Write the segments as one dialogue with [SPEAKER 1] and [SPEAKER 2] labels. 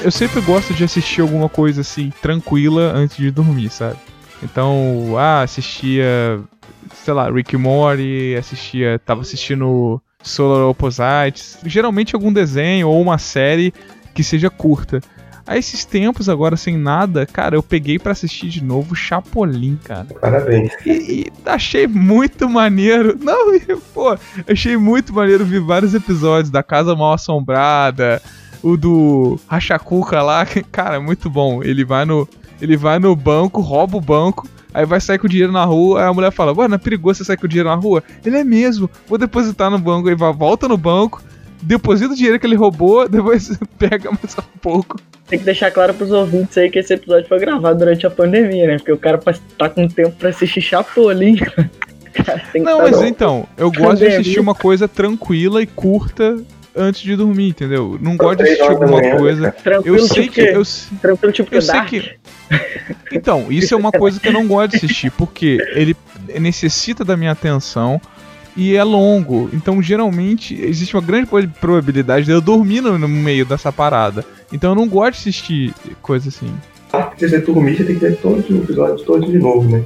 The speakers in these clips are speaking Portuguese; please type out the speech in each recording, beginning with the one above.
[SPEAKER 1] Eu sempre gosto de assistir alguma coisa assim, tranquila antes de dormir, sabe? Então, ah, assistia, sei lá, Rick Morty, assistia, tava assistindo Solar Opposites, geralmente algum desenho ou uma série que seja curta. A esses tempos agora sem nada, cara, eu peguei para assistir de novo Chapolin, cara.
[SPEAKER 2] Parabéns.
[SPEAKER 1] E, e, achei muito maneiro. Não, pô, achei muito maneiro ver vários episódios da Casa Mal Assombrada, o do Rachacuca lá, cara, muito bom. Ele vai no ele vai no banco, rouba o banco, aí vai sair com o dinheiro na rua, aí a mulher fala, mano, é perigoso você sair com o dinheiro na rua? Ele é mesmo, vou depositar no banco, aí vai, volta no banco, deposita o dinheiro que ele roubou, depois pega mais um pouco.
[SPEAKER 3] Tem que deixar claro pros ouvintes aí que esse episódio foi gravado durante a pandemia, né? Porque o cara tá com tempo pra assistir Chapolin.
[SPEAKER 1] Cara, não, mas então, eu gosto de assistir uma coisa tranquila e curta antes de dormir, entendeu? Não gosto de assistir alguma coisa.
[SPEAKER 3] Tranquilo, eu sei tipo que. Eu, tranquilo, tipo
[SPEAKER 1] eu sei que. Então, isso é uma coisa que eu não gosto de assistir, porque ele necessita da minha atenção e é longo. Então, geralmente, existe uma grande probabilidade de eu dormir no, no meio dessa parada. Então, eu não gosto de assistir coisa assim.
[SPEAKER 2] Ah, se você dormir, você tem que ver todos os episódios todos de novo, né?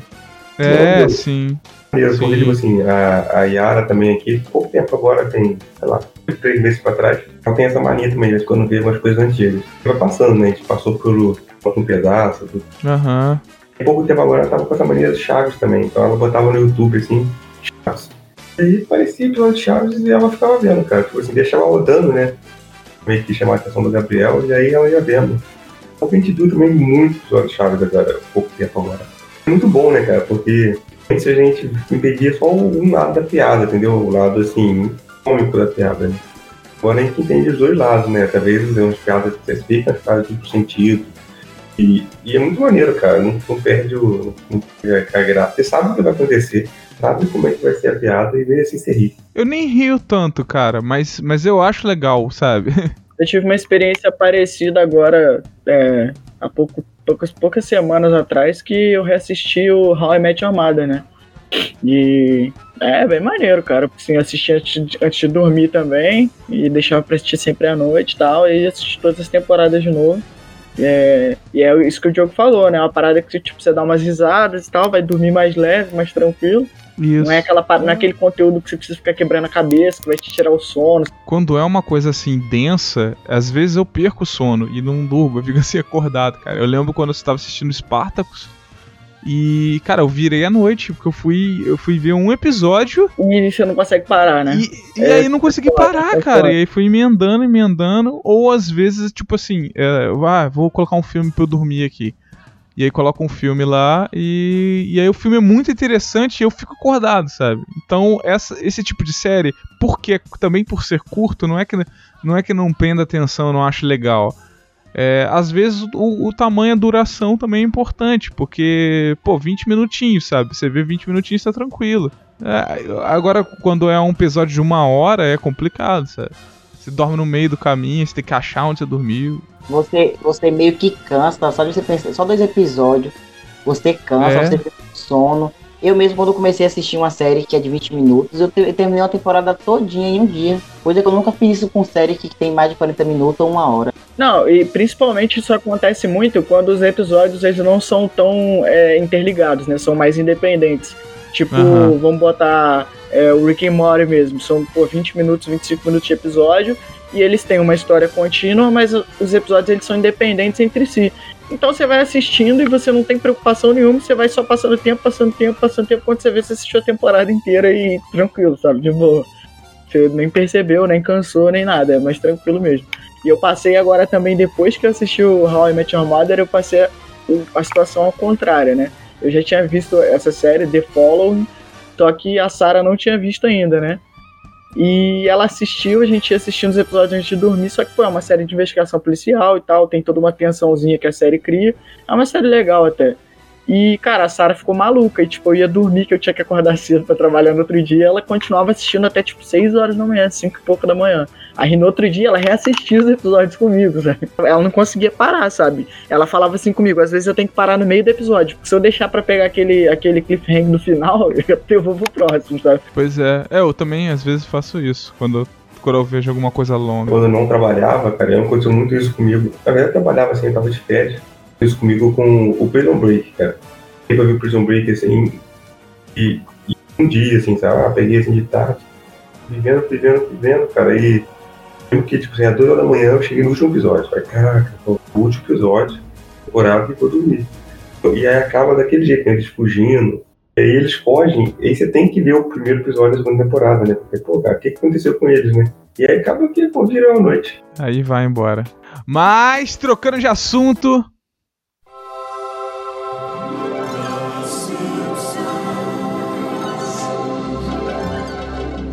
[SPEAKER 1] É, sim.
[SPEAKER 2] Eu sim. tipo assim, a, a Yara também aqui, pouco tempo agora, tem, sei lá, três meses pra trás, ela tem essa mania também, de quando vê umas coisas antigas. Vai passando, né? A gente passou por um pedaço.
[SPEAKER 1] Aham.
[SPEAKER 2] Uhum. pouco tempo agora ela tava com essa mania de Chaves também, então ela botava no YouTube assim, Chaves. E aí parecia episódio de Chaves e ela ficava vendo, cara. Tipo assim, deixava rodando, né? Meio que chamar a atenção do Gabriel, e aí ela ia vendo. Então a gente viu também muito episódio de Chaves agora, pouco tempo agora. Muito bom, né, cara? Porque antes a gente entendia só um lado da piada, entendeu? O lado, assim, cômico da piada, né? Agora a gente entende os dois lados, né? Talvez umas piadas que você explica, faz duplo sentido. E, e, é muito maneiro, cara. Não, não perde o. Não perde a graça. Você sabe o que vai acontecer, sabe como é que vai ser a piada e vem assim se rir.
[SPEAKER 1] Eu nem rio tanto, cara, mas, mas eu acho legal, sabe?
[SPEAKER 3] Eu tive uma experiência parecida agora, é, há pouco, poucas, poucas semanas atrás, que eu reassisti o How I Met Your Mother, né? E é bem maneiro, cara. Assim, assisti antes antes de dormir também. E deixava pra assistir sempre à noite e tal. E assisti todas as temporadas de novo. É, e é isso que o Diogo falou, né? Uma parada que tipo, você dá umas risadas e tal, vai dormir mais leve, mais tranquilo. Isso. Não é aquela não é aquele conteúdo que você precisa ficar quebrando a cabeça, que vai te tirar o sono.
[SPEAKER 1] Quando é uma coisa assim densa, às vezes eu perco o sono e não durmo, eu fico assim acordado, cara. Eu lembro quando eu estava assistindo Spartacus, e, cara, eu virei à noite, porque eu fui, eu fui ver um episódio.
[SPEAKER 3] E você não consegue parar, né?
[SPEAKER 1] E, e é, aí não consegui é parar, é cara. E aí fui emendando, emendando. Ou às vezes, tipo assim, é, ah, vou colocar um filme pra eu dormir aqui. E aí coloca um filme lá e, e aí o filme é muito interessante e eu fico acordado, sabe? Então, essa, esse tipo de série, porque também por ser curto, não é que não é que não prenda atenção, não acho legal é, às vezes o, o, tamanho, a duração também é importante, porque, pô, 20 minutinhos, sabe? Você vê 20 minutinhos tá tranquilo. É, agora, quando é um episódio de uma hora, é complicado, sabe? Você dorme no meio do caminho, você tem que achar onde você dormiu.
[SPEAKER 4] Você, você meio que cansa, só de você pensar, só dois episódios, você cansa, é. você tem sono. Eu mesmo, quando comecei a assistir uma série que é de 20 minutos, eu, te, eu terminei a temporada todinha em um dia. Coisa que eu nunca fiz isso com série que tem mais de 40 minutos ou uma hora.
[SPEAKER 3] Não, e principalmente isso acontece muito quando os episódios eles não são tão é, interligados, né? São mais independentes. Tipo, uhum. vamos botar é, o Rick and Morty mesmo. São, pô, 20 minutos, 25 minutos de episódio. E eles têm uma história contínua, mas os episódios eles são independentes entre si. Então você vai assistindo e você não tem preocupação nenhuma, você vai só passando tempo, passando tempo, passando tempo. Quando você vê, você assistiu a temporada inteira e tranquilo, sabe? De boa. Você nem percebeu, nem cansou, nem nada, é mais tranquilo mesmo. E eu passei agora também, depois que eu assisti o How I Met Your Mother, eu passei a, situação ao contrário, né? Eu já tinha visto essa série, The Following, só que a Sarah não tinha visto ainda, né? E ela assistiu, a gente ia assistindo os episódios antes de dormir, só que foi uma série de investigação policial e tal, tem toda uma tensãozinha que a série cria. É uma série legal até. E, cara, a Sarah ficou maluca. E, tipo, eu ia dormir, que eu tinha que acordar cedo pra trabalhar no outro dia. ela continuava assistindo até, tipo, 6 horas da manhã, 5 e pouco da manhã. Aí no outro dia ela reassistia os episódios comigo, sabe? Ela não conseguia parar, sabe? Ela falava assim comigo, às vezes eu tenho que parar no meio do episódio. Se eu deixar para pegar aquele, aquele cliffhanger no final, eu vou pro próximo, sabe?
[SPEAKER 1] Pois é. é, eu também às vezes faço isso. Quando quando eu vejo alguma coisa longa.
[SPEAKER 2] Quando eu não trabalhava, cara, aconteceu muito isso comigo. Na verdade, eu trabalhava assim, eu tava de férias. Isso comigo com o Prison Break, cara. Eu o Prison Break assim, e, e, um dia, assim, sabe? Ah, peguei assim de tarde, vivendo, vivendo, vivendo, cara, e lembro que, tipo assim, às duas horas da manhã eu cheguei no último episódio. Falei, caraca, o último episódio, temporada e vou dormir. E aí acaba daquele jeito, né? Eles fugindo. E aí eles fogem, e aí você tem que ver o primeiro episódio da segunda temporada, né? Porque, pô, cara, o que aconteceu com eles, né? E aí acaba que, pô, virou a noite.
[SPEAKER 1] Aí vai embora. Mas, trocando de assunto,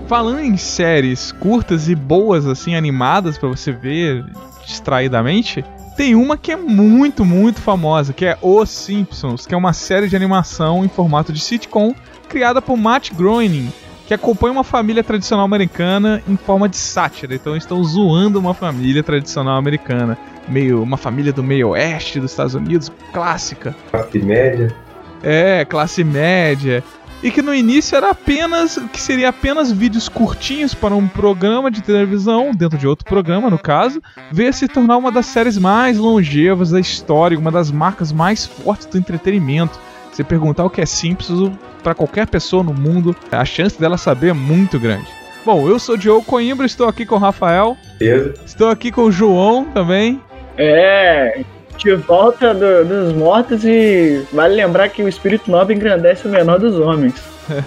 [SPEAKER 1] Falando em séries curtas e boas, assim, animadas para você ver distraidamente, tem uma que é muito, muito famosa, que é Os Simpsons, que é uma série de animação em formato de sitcom criada por Matt Groening, que acompanha uma família tradicional americana em forma de sátira. Então estão zoando uma família tradicional americana, meio uma família do meio oeste dos Estados Unidos, clássica.
[SPEAKER 2] Classe média.
[SPEAKER 1] É, classe média e que no início era apenas que seria apenas vídeos curtinhos para um programa de televisão, dentro de outro programa, no caso, veio se tornar uma das séries mais longevas da história, uma das marcas mais fortes do entretenimento. Se perguntar o que é Simpsons para qualquer pessoa no mundo, a chance dela saber é muito grande. Bom, eu sou o Diogo Coimbra, estou aqui com o Rafael.
[SPEAKER 2] Beleza.
[SPEAKER 1] Estou aqui com o João também.
[SPEAKER 3] É, de volta do, dos mortos e vale lembrar que o espírito nobre engrandece o menor dos homens.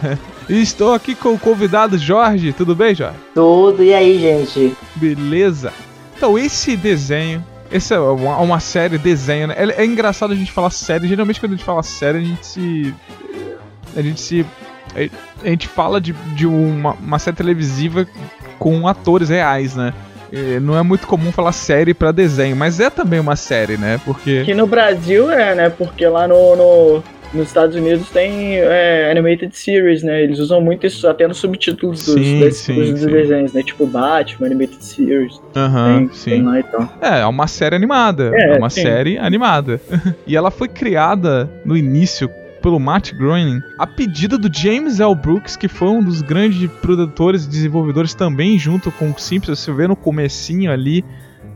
[SPEAKER 1] estou aqui com o convidado Jorge. Tudo bem, Jorge?
[SPEAKER 4] Tudo, e aí, gente?
[SPEAKER 1] Beleza. Então, esse desenho. Essa é uma, uma série desenho, né? É, é, engraçado a gente falar série. Geralmente, quando a gente fala série, a gente se. A gente se. A gente fala de, de uma, uma série televisiva com atores reais, né? Não é muito comum falar série para desenho, mas é também uma série, né? Porque.
[SPEAKER 3] Aqui no Brasil é, né? Porque lá no, no nos Estados Unidos tem é, animated series, né? Eles usam muito isso até nos subtítulos dos, sim, dos, sim, dos sim. desenhos, né? Tipo Batman, animated series.
[SPEAKER 1] Aham, uhum, sim. Tem lá então. É, é uma série animada. É, é uma série animada. e ela foi criada no início pelo Matt Groening, a pedido do James L. Brooks, que foi um dos grandes produtores e desenvolvedores também junto com o Simpsons, você vê no comecinho ali,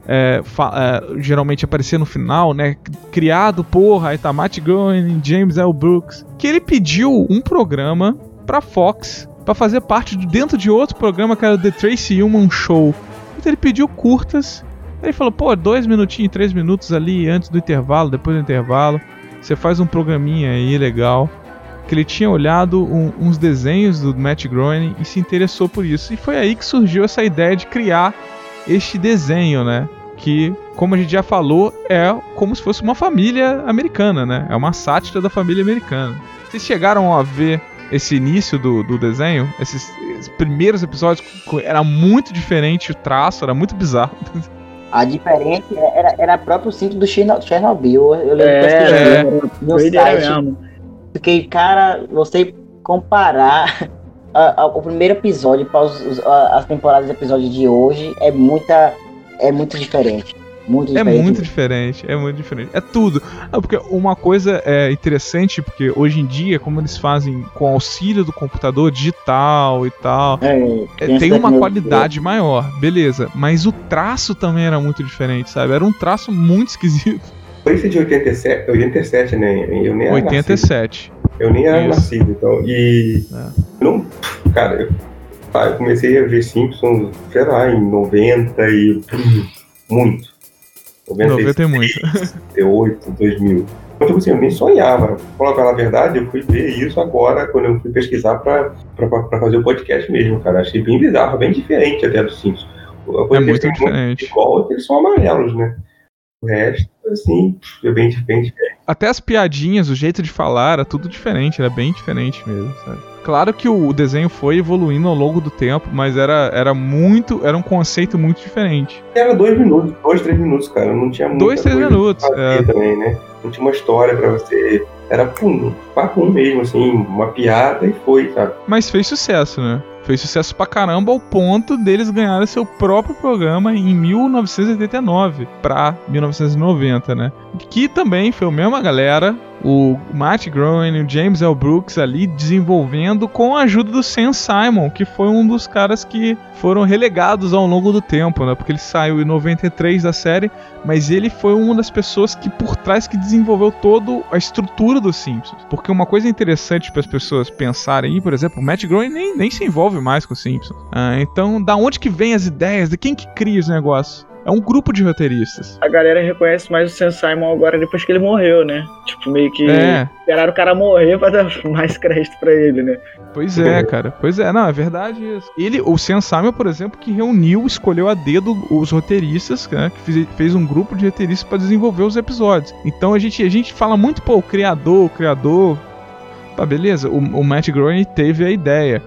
[SPEAKER 1] é, é, geralmente aparecia no final, né? Criado por, aí tá Matt Groening, James L. Brooks, que ele pediu um programa pra Fox para fazer parte de, dentro de outro programa que era o The Tracy Ullman Show. Então ele pediu curtas. Ele falou, pô, dois minutinhos, três minutos ali antes do intervalo, depois do intervalo. Você faz um programinha aí legal. Que ele tinha olhado um, uns desenhos do Matt Groening e se interessou por isso. E foi aí que surgiu essa ideia de criar este desenho, né? Que, como a gente já falou, é como se fosse uma família americana, né? É uma sátira da família americana. Vocês chegaram a ver esse início do, do desenho? Esses, esses primeiros episódios era muito diferente o traço, era muito bizarro.
[SPEAKER 4] A diferente era, era próprio cinto do Chernobyl. Eu lembro
[SPEAKER 3] é, que eu no
[SPEAKER 4] site. Mesmo. Fiquei, cara, você comparar a, a, o primeiro episódio para os, a, as temporadas de episódio de hoje é muita. É muito diferente. Muito
[SPEAKER 1] é muito diferente, é muito diferente. É tudo. Ah, porque uma coisa é interessante, porque hoje em dia, como eles fazem com auxílio do computador digital e tal, é, é tem uma qualidade maior, beleza. Mas o traço também era muito diferente, sabe? Era um traço muito esquisito.
[SPEAKER 2] Foi esse de 87, 87 né? Eu nem
[SPEAKER 1] 87.
[SPEAKER 2] Eu nem era nascido, então. E. É. Não, cara, eu, eu comecei a ver Simpsons, sei lá, em 90 e. Muito.
[SPEAKER 1] 90 é muito.
[SPEAKER 2] 98, 2000. Então, tipo assim, eu nem sonhava. Falar a verdade, eu fui ver isso agora, quando eu fui pesquisar pra fazer o podcast mesmo, cara. Achei bem bizarro, bem diferente até dos Simpsons.
[SPEAKER 1] É muito diferente.
[SPEAKER 2] Igual eles são amarelos, né? O resto, assim, é bem, bem diferente.
[SPEAKER 1] Até as piadinhas, o jeito de falar, era tudo diferente, era bem diferente mesmo, sabe? Claro que o desenho foi evoluindo ao longo do tempo, mas era, era muito. Era um conceito muito diferente.
[SPEAKER 2] Era dois minutos, dois, três minutos, cara. Não tinha muito.
[SPEAKER 1] Dois, três minutos. É.
[SPEAKER 2] também, né? Não tinha uma história para você. Era pum, papum mesmo, assim, uma piada e foi, sabe?
[SPEAKER 1] Mas fez sucesso, né? Fez sucesso pra caramba ao ponto deles ganharem seu próprio programa em 1989 pra 1990, né? Que também foi a mesma galera, o Matt Groening o James L. Brooks ali desenvolvendo com a ajuda do Sam Simon, que foi um dos caras que foram relegados ao longo do tempo, né? Porque ele saiu em 93 da série, mas ele foi uma das pessoas que por trás que desenvolveu toda a estrutura dos Simpsons. Porque uma coisa interessante para as pessoas pensarem por exemplo, o Matt Groening nem, nem se envolve mais com os Simpsons. Ah, então, da onde que vem as ideias? De quem que cria os negócios? É um grupo de roteiristas.
[SPEAKER 3] A galera reconhece mais o Sam Simon agora depois que ele morreu, né? Tipo, meio que é. esperaram o cara morrer pra dar mais crédito pra ele, né?
[SPEAKER 1] Pois é, cara. Pois é, não, é verdade isso. Ele, o Sam Simon, por exemplo, que reuniu, escolheu a dedo os roteiristas, né? Que fez, fez um grupo de roteiristas para desenvolver os episódios. Então a gente, a gente fala muito, pô, o criador, o criador. Tá, beleza. O, o Matt Groening teve a ideia.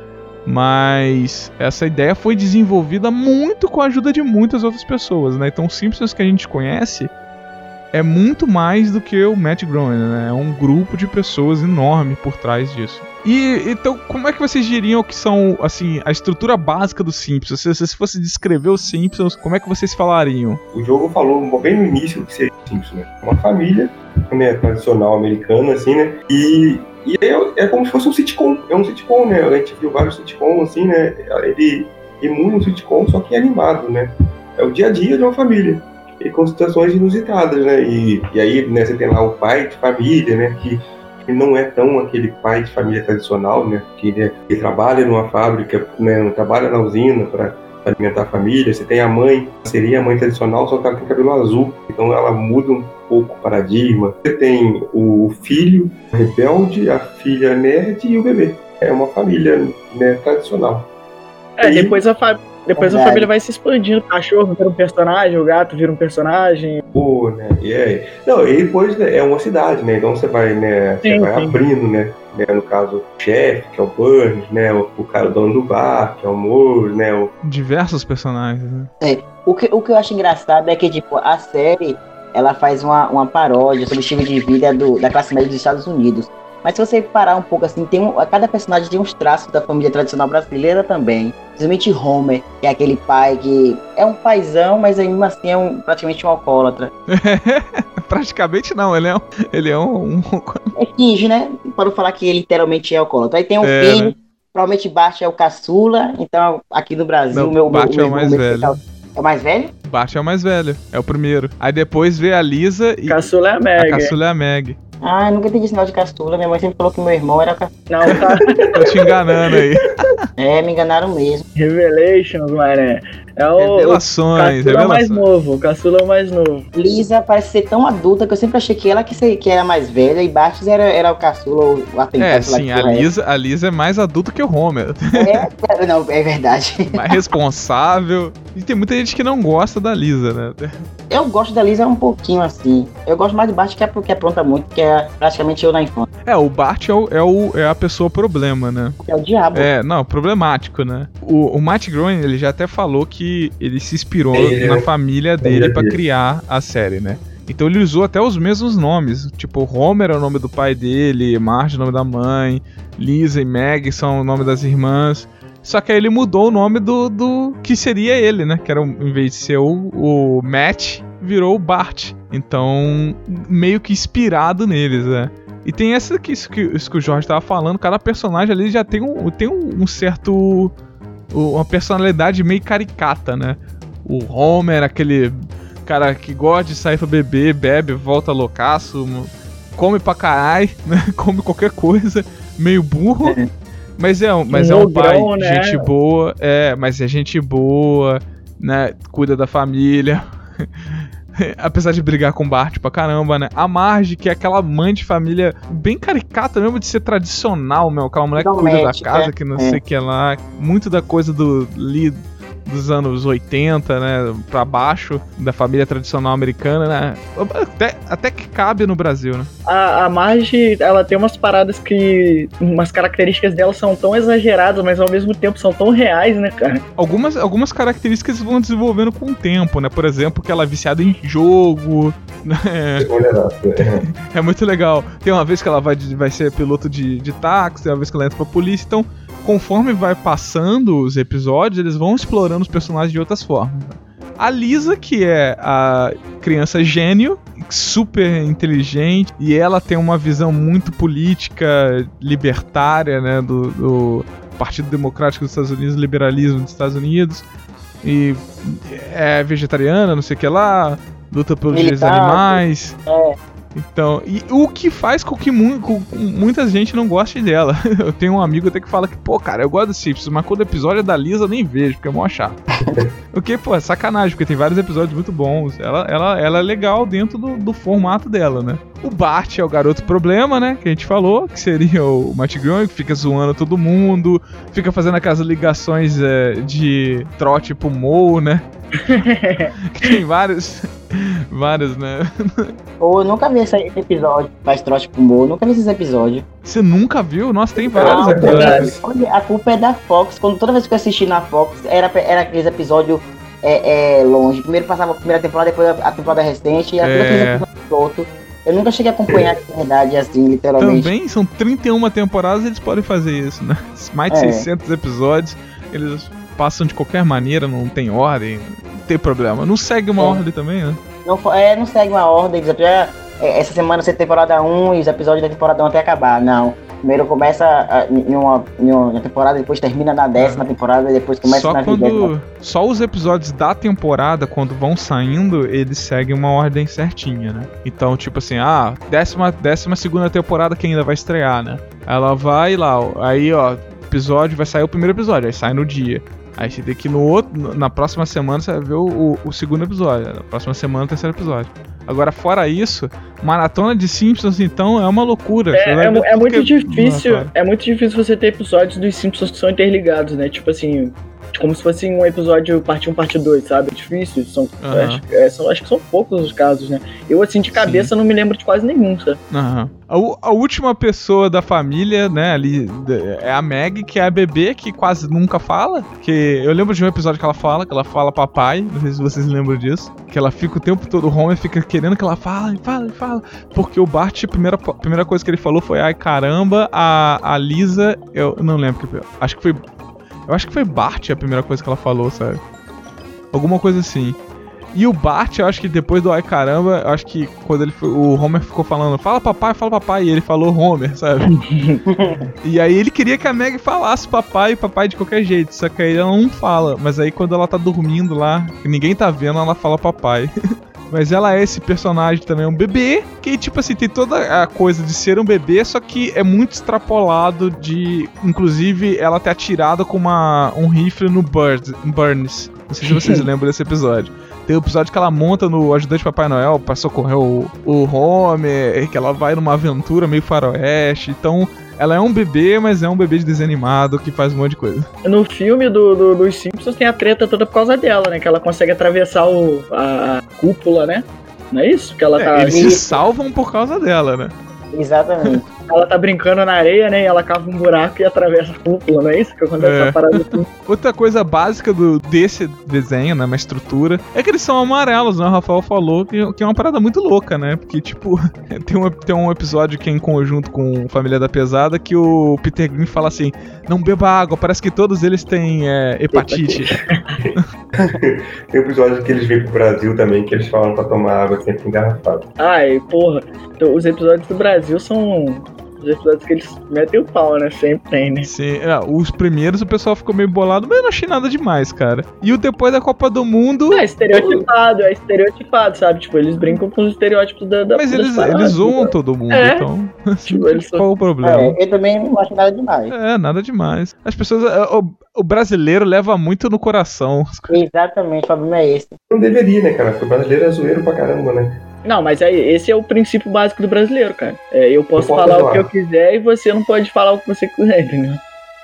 [SPEAKER 1] Mas essa ideia foi desenvolvida muito com a ajuda de muitas outras pessoas, né? Então, o Simpsons que a gente conhece é muito mais do que o Matt Groening, né? É um grupo de pessoas enorme por trás disso. E então, como é que vocês diriam que são, assim, a estrutura básica dos Simpsons? Se, se fosse descrever os Simpsons, como é que vocês falariam?
[SPEAKER 2] O jogo falou bem no início que seria Simpsons, né? Uma família né, tradicional americana, assim, né? E e é, é como se fosse um sitcom, é um sitcom, né? A gente viu vários sitcoms, assim, né? Ele emula um sitcom, só que animado, né? É o dia a dia de uma família. E com situações inusitadas, né? E, e aí, né, você tem lá o pai de família, né? Que, que não é tão aquele pai de família tradicional, né? Que ele, ele trabalha numa fábrica, né? Trabalha na usina para alimentar a família. Você tem a mãe, seria a mãe tradicional, só que ela tem cabelo azul. Então ela muda um pouco o paradigma. Você tem o filho rebelde, a filha nerd e o bebê. É uma família né, tradicional.
[SPEAKER 3] É, e... depois a família depois a família vai se expandindo. O cachorro vira um personagem, o gato vira um personagem.
[SPEAKER 2] Pô, né? E aí? Não, e depois né, é uma cidade, né? Então você vai, né? Você sim, vai sim. abrindo, né? Né? No caso, o chefe, que é o Burns, né? O, o cara dono do bar, que é o Moore, né? O...
[SPEAKER 1] Diversos personagens, né?
[SPEAKER 4] É. O que, o que eu acho engraçado é que, tipo, a série ela faz uma, uma paródia sobre o estilo de vida do, da classe média dos Estados Unidos. Mas se você parar um pouco assim, tem um, cada personagem tem uns traços da família tradicional brasileira também. Principalmente Homer, que é aquele pai que é um paizão, mas ainda assim é um, praticamente um alcoólatra.
[SPEAKER 1] praticamente não, ele é um. Ele é um. um...
[SPEAKER 4] É finge, né? Para falar que ele literalmente é alcoólatra. Aí tem um é, filho, né? provavelmente Bart é o caçula, então aqui no Brasil,
[SPEAKER 1] não, meu. Bart meu, é o mais velho.
[SPEAKER 4] É o mais velho?
[SPEAKER 1] Bart é o mais velho, é o primeiro. Aí depois vê a Lisa e.
[SPEAKER 3] Caçula é a Meg.
[SPEAKER 1] A caçula é a Meg.
[SPEAKER 4] Ah, eu nunca entendi negócio de caçula. Minha mãe sempre falou que meu irmão era caçula.
[SPEAKER 3] Não, tá.
[SPEAKER 1] Tô te enganando aí.
[SPEAKER 4] É, me enganaram mesmo.
[SPEAKER 3] Revelations, mané. É o.
[SPEAKER 1] Revelações,
[SPEAKER 3] o caçula mais novo. O caçula é o mais novo.
[SPEAKER 4] Lisa parece ser tão adulta que eu sempre achei que ela que, que era mais velha e Bastos era, era o caçula ou o
[SPEAKER 1] atentado. É, sim, a Lisa, a Lisa é mais adulta que o Homer.
[SPEAKER 4] É, não, é verdade.
[SPEAKER 1] Mais responsável. E tem muita gente que não gosta da Lisa, né?
[SPEAKER 4] Eu gosto da Lisa um pouquinho assim. Eu gosto mais do Bart que é porque apronta muito, que é praticamente eu na infância.
[SPEAKER 1] É, o Bart é, o, é, o, é a pessoa problema, né?
[SPEAKER 4] É o diabo.
[SPEAKER 1] É, não, problemático, né? O, o Matt Groening, ele já até falou que ele se inspirou é, na família dele para criar a série, né? Então ele usou até os mesmos nomes. Tipo, Homer é o nome do pai dele, Marge é o nome da mãe, Lisa e Meg são o nome das irmãs. Só que aí ele mudou o nome do, do que seria ele, né? Que era, em vez de ser o, o Matt, virou o Bart. Então, meio que inspirado neles, né? E tem essa que isso, que isso que o Jorge tava falando, cada personagem ali já tem um, tem um, um certo. Uma personalidade meio caricata, né? O Homer, aquele cara que gosta de sair pra beber, bebe, volta loucaço, come pra caralho, né? Come qualquer coisa, meio burro. É. Mas é, mas um é um pai, né? gente boa, é, mas é gente boa, né? Cuida da família. Apesar de brigar com Bart pra caramba, né? A Marge, que é aquela mãe de família bem caricata mesmo, de ser tradicional, meu. Aquela mulher que cuida da casa, que não é. sei o que lá. Muito da coisa do Lee dos anos 80, né, para baixo da família tradicional americana, né? Até, até que cabe no Brasil, né?
[SPEAKER 3] A, a Marge, ela tem umas paradas que umas características dela são tão exageradas, mas ao mesmo tempo são tão reais, né, cara?
[SPEAKER 1] Algumas, algumas características vão desenvolvendo com o tempo, né? Por exemplo, que ela é viciada em jogo, né? É muito legal. Tem uma vez que ela vai, vai ser piloto de, de táxi, tem uma vez que ela entra pra polícia, então conforme vai passando os episódios, eles vão explorando os personagens de outras formas. A Lisa, que é a criança gênio, super inteligente e ela tem uma visão muito política libertária, né, do, do Partido Democrático dos Estados Unidos, liberalismo dos Estados Unidos e é vegetariana, não sei o que lá, luta pelos direitos dos animais. É. Então, e o que faz com que mu com muita gente não goste dela. Eu tenho um amigo até que fala que, pô, cara, eu gosto do Simpsons, mas quando o episódio é da Lisa eu nem vejo, porque é mó chato. o que, pô, é sacanagem, porque tem vários episódios muito bons. Ela, ela, ela é legal dentro do, do formato dela, né? O Bart é o garoto problema, né? Que a gente falou, que seria o Matt Groening, que fica zoando todo mundo, fica fazendo aquelas ligações é, de trote pro Mo, né? tem vários. Vários, né?
[SPEAKER 4] Pô, eu nunca vi esse episódio. Faz trote pro Mo, nunca vi esse episódio.
[SPEAKER 1] Você nunca viu? Nossa, tem vários não, episódios.
[SPEAKER 4] Olha, a culpa é da Fox. Quando toda vez que eu assisti na Fox, era, era aqueles episódios é, é, longe. Primeiro passava a primeira temporada, depois a temporada restante, e aquele é... episódio solto. Eu nunca cheguei a acompanhar de verdade, assim, literalmente.
[SPEAKER 1] Também são 31 temporadas, eles podem fazer isso, né? Mais de é. 600 episódios, eles passam de qualquer maneira, não tem ordem, não tem problema. Não segue uma é. ordem também, né?
[SPEAKER 4] Não, é, não segue uma ordem, já, é, essa semana você temporada 1 e os episódios da temporada 1 até acabar, não. Primeiro começa em uma, em uma temporada, depois termina na décima é. temporada e depois começa
[SPEAKER 1] só
[SPEAKER 4] na
[SPEAKER 1] quando, Só os episódios da temporada, quando vão saindo, eles seguem uma ordem certinha, né? Então, tipo assim, ah, décima, décima segunda temporada que ainda vai estrear, né? Ela vai lá, aí ó, episódio, vai sair o primeiro episódio, aí sai no dia. Aí você tem que no outro, na próxima semana você vai ver o, o, o segundo episódio. Na próxima semana o terceiro episódio. Agora, fora isso, maratona de Simpsons, então, é uma loucura.
[SPEAKER 3] É, é, é muito difícil. É muito difícil você ter episódios dos Simpsons que são interligados, né? Tipo assim, como se fosse um episódio parte 1, parte 2, sabe? É difícil. São, uhum. acho, é, são, acho que são poucos os casos, né? Eu, assim, de cabeça, Sim. não me lembro de quase nenhum, sabe?
[SPEAKER 1] Uhum. A, a, última pessoa da família, né, ali, é a Meg, que é a bebê, que quase nunca fala. Que eu lembro de um episódio que ela fala, que ela fala papai, não sei se vocês lembram disso. Que ela fica o tempo todo, o Homer fica querendo que ela fale, fale, fale. Porque o Bart, a primeira, primeira coisa que ele falou foi, ai caramba, a, a Lisa, eu não lembro que Acho que foi eu acho que foi Bart a primeira coisa que ela falou, sabe? Alguma coisa assim. E o Bart, eu acho que depois do Ai Caramba, eu acho que quando ele o Homer ficou falando, fala papai, fala papai, e ele falou Homer, sabe? e aí ele queria que a Meg falasse papai, papai de qualquer jeito, só que aí ela não fala, mas aí quando ela tá dormindo lá, ninguém tá vendo, ela fala papai. Mas ela é esse personagem também, um bebê, que, tipo assim, tem toda a coisa de ser um bebê, só que é muito extrapolado de. Inclusive, ela ter atirado com uma, um rifle no Bird, Burns. Não sei se vocês lembram desse episódio. Tem o um episódio que ela monta no ajudante Papai Noel pra socorrer o, o Homer, que ela vai numa aventura meio faroeste. Então, ela é um bebê, mas é um bebê de desanimado que faz um monte de coisa.
[SPEAKER 3] No filme do, do, dos Simpsons tem a treta toda por causa dela, né? Que ela consegue atravessar o, a, cúpula, né? Não é isso? Que ela
[SPEAKER 1] é,
[SPEAKER 3] tá.
[SPEAKER 1] Eles se salvam por causa dela, né?
[SPEAKER 4] Exatamente.
[SPEAKER 3] Ela tá brincando na areia, né? E ela cava um buraco e atravessa a cúpula, não é isso que acontece é. parada assim?
[SPEAKER 1] Outra coisa básica do, desse desenho, né? Uma estrutura, é que eles são amarelos, né? O Rafael falou que, que é uma parada muito louca, né? Porque, tipo, tem um, tem um episódio que é em conjunto com Família da Pesada que o Peter Green fala assim: não beba água, parece que todos eles têm é, hepatite.
[SPEAKER 2] tem um episódio que eles vêm pro Brasil também, que eles falam pra tomar água sempre engarrafada.
[SPEAKER 3] Ai, porra. Então, os episódios do Brasil são os episódios que eles metem o pau, né? Sempre tem, né?
[SPEAKER 1] Sim, é, os primeiros o pessoal ficou meio bolado, mas eu não achei nada demais, cara. E o depois da Copa do Mundo.
[SPEAKER 3] É estereotipado, é estereotipado, sabe? Tipo, eles brincam com os estereótipos da. da
[SPEAKER 1] mas eles, eles zoam né? todo mundo, é. então. Tipo, eles qual são... o problema?
[SPEAKER 4] É, eu também não acho nada demais.
[SPEAKER 1] É, nada demais. As pessoas. É, o, o brasileiro leva muito no coração.
[SPEAKER 4] Exatamente, o problema é esse.
[SPEAKER 2] Não deveria, né, cara? Porque o brasileiro é zoeiro pra caramba, né?
[SPEAKER 3] Não, mas aí, esse é o princípio básico do brasileiro, cara. É, eu posso, eu posso falar o que eu quiser e você não pode falar o que você quiser, entendeu?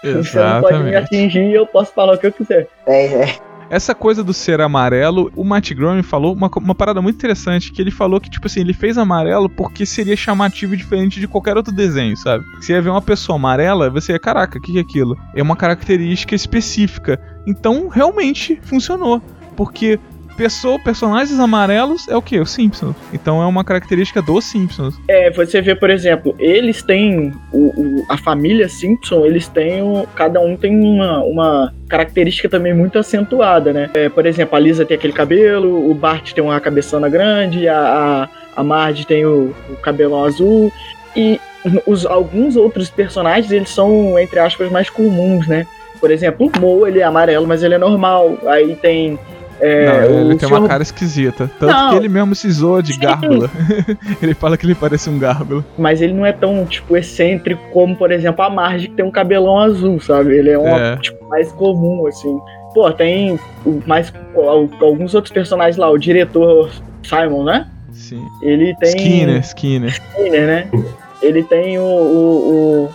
[SPEAKER 1] Exatamente.
[SPEAKER 3] Você não pode me atingir e eu posso falar o que eu quiser.
[SPEAKER 4] É, é.
[SPEAKER 1] Essa coisa do ser amarelo, o Matt Groening falou uma, uma parada muito interessante, que ele falou que, tipo assim, ele fez amarelo porque seria chamativo e diferente de qualquer outro desenho, sabe? Se ia ver uma pessoa amarela, você ia, caraca, o que é aquilo? É uma característica específica. Então, realmente funcionou. Porque pessoa, personagens amarelos é o que? Os Simpsons. Então é uma característica dos Simpsons.
[SPEAKER 3] É, você vê, por exemplo, eles têm. O, o a família Simpson, eles têm. O, cada um tem uma, uma característica também muito acentuada, né? É, por exemplo, a Lisa tem aquele cabelo, o Bart tem uma cabeçona grande, a, a a Marge tem o, o cabelão azul, e os, alguns outros personagens, eles são, entre aspas, mais comuns, né? Por exemplo, o Mo, ele é amarelo, mas ele é normal. Aí tem é,
[SPEAKER 1] não, ele tem senhor... uma cara esquisita. Tanto não. que ele mesmo se zoa de gárgula. ele fala que ele parece um gárgula.
[SPEAKER 3] Mas ele não é tão, tipo, excêntrico como, por exemplo, a Marge, que tem um cabelão azul, sabe? Ele é, um é. tipo, mais comum, assim. Pô, tem mais alguns outros personagens lá. O diretor Simon, né?
[SPEAKER 1] Sim.
[SPEAKER 3] Ele tem.
[SPEAKER 1] Skinner, Skinner.
[SPEAKER 3] Skinner, né? Ele tem o, o, o...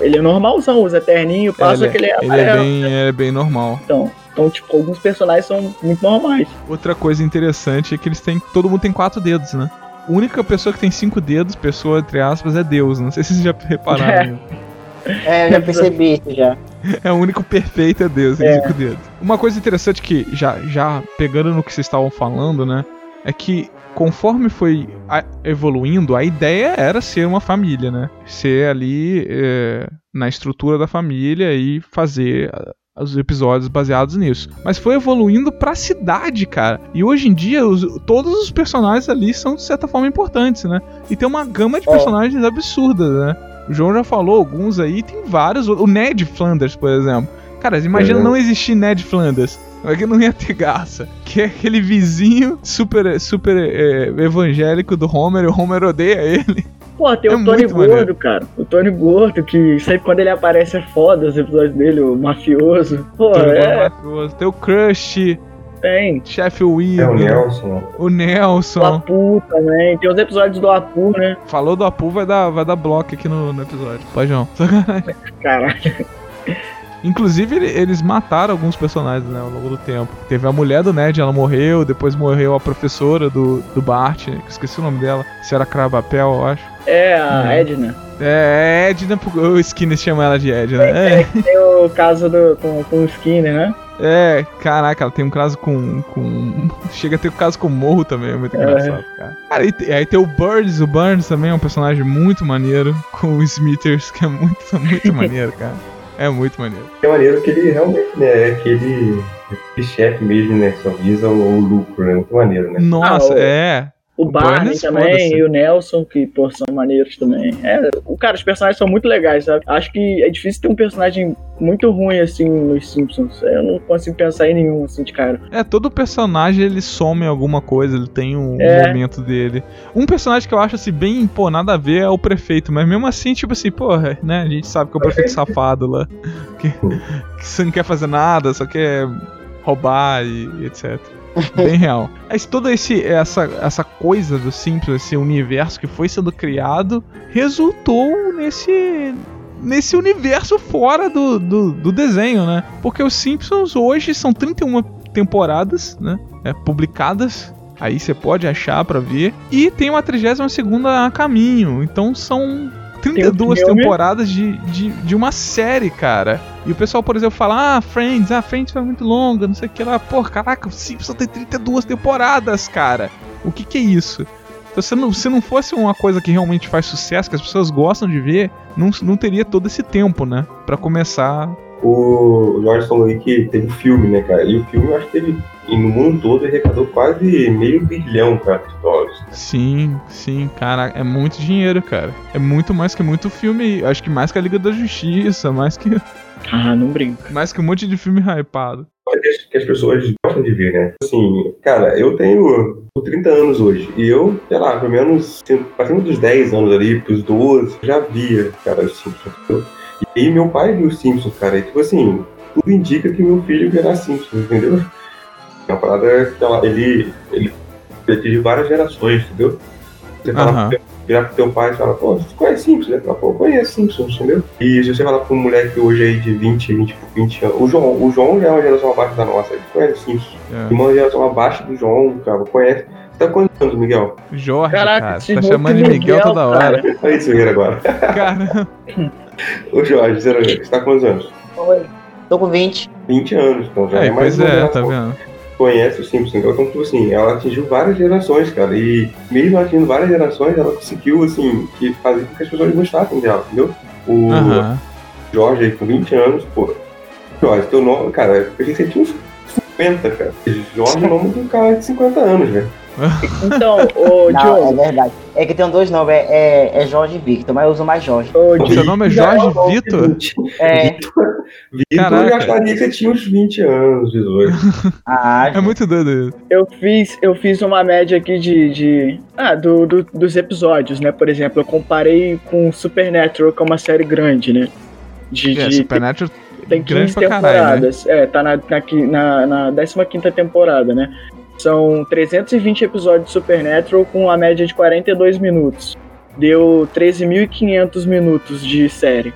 [SPEAKER 3] Ele é normalzão, usa terninho, passa
[SPEAKER 1] ele,
[SPEAKER 3] aquele.
[SPEAKER 1] É, ele é bem, é bem normal.
[SPEAKER 3] Então. Então, tipo, alguns personagens são muito normais.
[SPEAKER 1] Outra coisa interessante é que eles têm. Todo mundo tem quatro dedos, né? A única pessoa que tem cinco dedos, pessoa entre aspas, é Deus. Não sei se vocês já repararam.
[SPEAKER 4] É, é eu já percebi isso já.
[SPEAKER 1] É o único perfeito é Deus, tem é. cinco dedos. Uma coisa interessante que, já, já pegando no que vocês estavam falando, né? É que conforme foi evoluindo, a ideia era ser uma família, né? Ser ali é, na estrutura da família e fazer os episódios baseados nisso. Mas foi evoluindo pra cidade, cara. E hoje em dia, os, todos os personagens ali são, de certa forma, importantes, né? E tem uma gama de personagens absurdas, né? O João já falou alguns aí, tem vários. O Ned Flanders, por exemplo. Cara, imagina é. não existir Ned Flanders. É que não ia ter graça. Que é aquele vizinho super, super é, evangélico do Homer, e o Homer odeia ele.
[SPEAKER 3] Pô, tem é o Tony Gordo, maneiro. cara. O Tony Gordo, que sempre quando ele aparece é foda os episódios dele, o mafioso. Pô,
[SPEAKER 1] tem é. Mafioso. Tem o Crush.
[SPEAKER 3] Tem.
[SPEAKER 1] Chef Will. É
[SPEAKER 2] o Nelson.
[SPEAKER 1] O Nelson.
[SPEAKER 3] O Apu também. Tem os episódios do Apu, né?
[SPEAKER 1] Falou do Apu, vai dar, vai dar bloco aqui no, no episódio. Pode não.
[SPEAKER 3] Caralho.
[SPEAKER 1] Inclusive, eles mataram alguns personagens, né, ao longo do tempo. Teve a mulher do Ned, ela morreu, depois morreu a professora do, do Bart, esqueci o nome dela, se era Crabapel, eu acho.
[SPEAKER 3] É, a é. Edna.
[SPEAKER 1] É, Edna, o Skinner chama ela de Edna.
[SPEAKER 3] É, é. Tem o caso do, com, com o Skinner, né?
[SPEAKER 1] É, caraca, ela tem um caso com. com... Chega a ter um caso com o Morro também, é muito é. engraçado, cara. Cara, e, aí tem o Burns, o Burns também é um personagem muito maneiro, com o Smithers, que é muito, muito maneiro, cara. É muito maneiro.
[SPEAKER 2] É maneiro que ele realmente, né, é aquele, aquele chefe mesmo, né, só visa o, o lucro, né, muito maneiro, né.
[SPEAKER 1] Nossa, ah, o... é.
[SPEAKER 3] O, Barney também e o Nelson, que pô, são maneiros também. É, o cara, os personagens são muito legais, sabe? Acho que é difícil ter um personagem muito ruim assim nos Simpsons. Eu não consigo pensar em nenhum assim de cara.
[SPEAKER 1] É, todo personagem ele some alguma coisa, ele tem um é. momento dele. Um personagem que eu acho assim bem, pô, nada a ver é o prefeito, mas mesmo assim, tipo assim, porra, né? A gente sabe que é o prefeito safado lá, que, que você não quer fazer nada, só quer roubar e etc. Bem real. Mas toda esse, essa, essa coisa do Simpsons, esse universo que foi sendo criado, resultou nesse nesse universo fora do, do, do, desenho, né? Porque os Simpsons hoje são 31 temporadas, né? É, publicadas. Aí você pode achar para ver. E tem uma 32 segunda a caminho. Então são 32 temporadas de, de, de uma série, cara. E o pessoal, por exemplo, fala: Ah, Friends, ah, Friends foi muito longa, não sei o que lá. Pô, caraca, o Simpsons tem 32 temporadas, cara. O que que é isso? Então, se não, se não fosse uma coisa que realmente faz sucesso, que as pessoas gostam de ver, não, não teria todo esse tempo, né? Pra começar.
[SPEAKER 2] O Jorge falou aí que teve filme, né, cara? E o filme eu acho que teve e no mundo todo arrecadou quase meio bilhão, cara, de dólares.
[SPEAKER 1] Sim, sim, cara, é muito dinheiro, cara. É muito mais que muito filme, acho que mais que a Liga da Justiça, mais que...
[SPEAKER 3] Ah, não brinca.
[SPEAKER 1] Mais que um monte de filme hypado.
[SPEAKER 2] Que as pessoas gostam de ver, né? Assim, cara, eu tenho 30 anos hoje. E eu, sei lá, pelo menos passando dos 10 anos ali, pros 12, já via, cara, os Simpsons. E aí meu pai viu os Simpsons, cara. E tipo assim, tudo indica que meu filho verá Simpsons, entendeu? É uma parada que ela, ele, ele atinge várias gerações, entendeu? Você fala uhum. virar pro teu pai e fala, pô, você conhece Simpsons, né? Fala, pô, conhece Simpsons, entendeu? E se você falar pra um moleque hoje aí de 20, 20, 20 anos, o João, o João já é uma geração abaixo da nossa, ele conhece Simpsons. É. E uma geração abaixo do João, cara, conhece. Você tá quantos anos, Miguel?
[SPEAKER 1] Jorge, Caraca, cara, tá chamando de Miguel, Miguel toda hora.
[SPEAKER 2] Olha isso ver agora.
[SPEAKER 1] Cara.
[SPEAKER 2] Ô Jorge, você tá com quantos anos?
[SPEAKER 4] Oi. Tô com 20.
[SPEAKER 2] 20 anos, então já é, é mais
[SPEAKER 1] Pois é, tá vendo?
[SPEAKER 2] Conhece o Simpsons. Então, tipo assim, ela atingiu várias gerações, cara. E mesmo atingindo várias gerações, ela conseguiu, assim, que fazer com que as pessoas gostassem dela, entendeu? O uhum. Jorge aí com 20 anos, pô. Jorge, teu nome, cara, eu pensei que você tinha uns 50, cara. Jorge é o nome de um cara de 50 anos, velho.
[SPEAKER 3] Então, ô
[SPEAKER 4] Não, é
[SPEAKER 3] Diogo,
[SPEAKER 4] verdade. É que tem dois nomes, é, é, é Jorge e Victor, mas eu uso mais Jorge.
[SPEAKER 3] ô,
[SPEAKER 1] Seu nome é Jorge Vitor?
[SPEAKER 4] É,
[SPEAKER 2] Vitor, eu acharia que você tinha uns 20 anos, 18.
[SPEAKER 4] ah,
[SPEAKER 1] É muito doido isso.
[SPEAKER 3] eu fiz, eu fiz uma média aqui de. de ah, do, do- dos episódios, né? Por exemplo, eu comparei com Supernatural, que é uma série grande, né? De,
[SPEAKER 1] É,
[SPEAKER 3] de-
[SPEAKER 1] Supernatural
[SPEAKER 3] tem
[SPEAKER 1] grande
[SPEAKER 3] 15
[SPEAKER 1] pra caralho, né?
[SPEAKER 3] temporadas. É, tá na, na, na, na 15 temporada, né? São 320 episódios de Supernatural com a média de 42 minutos. Deu 13.500 minutos de série.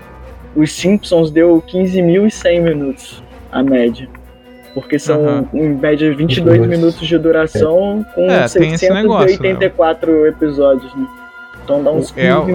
[SPEAKER 3] Os Simpsons deu 15.100 minutos a média. Porque são,
[SPEAKER 1] Aham.
[SPEAKER 3] em média, 22
[SPEAKER 2] Minutos.
[SPEAKER 3] minutos de duração com
[SPEAKER 1] É, tem esse negócio,
[SPEAKER 3] 684 episódios, né? Então dá uns 15
[SPEAKER 1] É, é, um-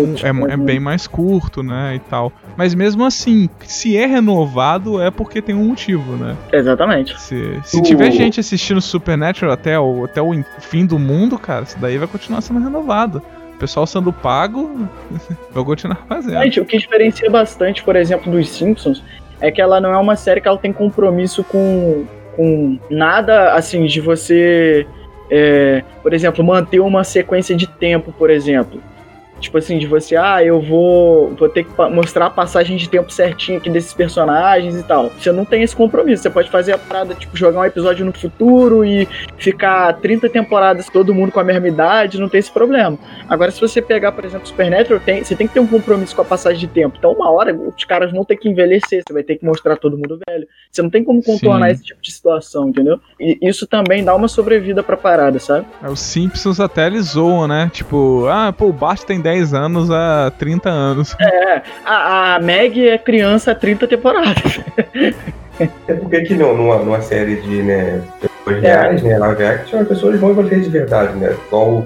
[SPEAKER 3] minutos.
[SPEAKER 1] é, é bem mais curto, né, e tal. Mas mesmo assim, se é renovado, é porque tem um motivo, né?
[SPEAKER 3] Exatamente.
[SPEAKER 1] Se, se
[SPEAKER 2] O-
[SPEAKER 1] tiver gente assistindo Supernatural até o, até o fim do mundo, cara, isso daí vai continuar sendo renovado. O pessoal sendo pago, vai continuar fazendo.
[SPEAKER 3] Gente, o que diferencia bastante, por exemplo, dos Simpsons é que ela não é uma série que ela tem compromisso com, com nada assim de você, é, por exemplo, manter uma sequência de tempo, por exemplo. Tipo assim, de você, ah, eu vou, vou ter que mostrar a passagem de tempo certinho aqui desses personagens e tal. Você não tem esse compromisso. Você pode fazer a parada, tipo, jogar um episódio no futuro e ficar 30 temporadas todo mundo com a mesma idade, não tem esse problema. Agora, se você pegar, por exemplo, Supernatural, tem, você tem que ter um compromisso com a passagem de tempo. Então, uma hora, os caras vão ter que envelhecer, você vai ter que mostrar todo mundo velho. Você não tem como contornar
[SPEAKER 1] Sim.
[SPEAKER 3] esse tipo de situação, entendeu? E isso também dá uma sobrevida pra parada, sabe?
[SPEAKER 1] É, Os Simpsons até eles zoam, né? Tipo, ah, pô, o Bart tem 10 anos há 30 anos.
[SPEAKER 3] É, a, a Meg é criança há 30 temporadas.
[SPEAKER 2] É porque que não, numa, numa série de né, pessoas
[SPEAKER 3] É.
[SPEAKER 2] reais, né, live action, as pessoas vão envelhecer de verdade, né? Igual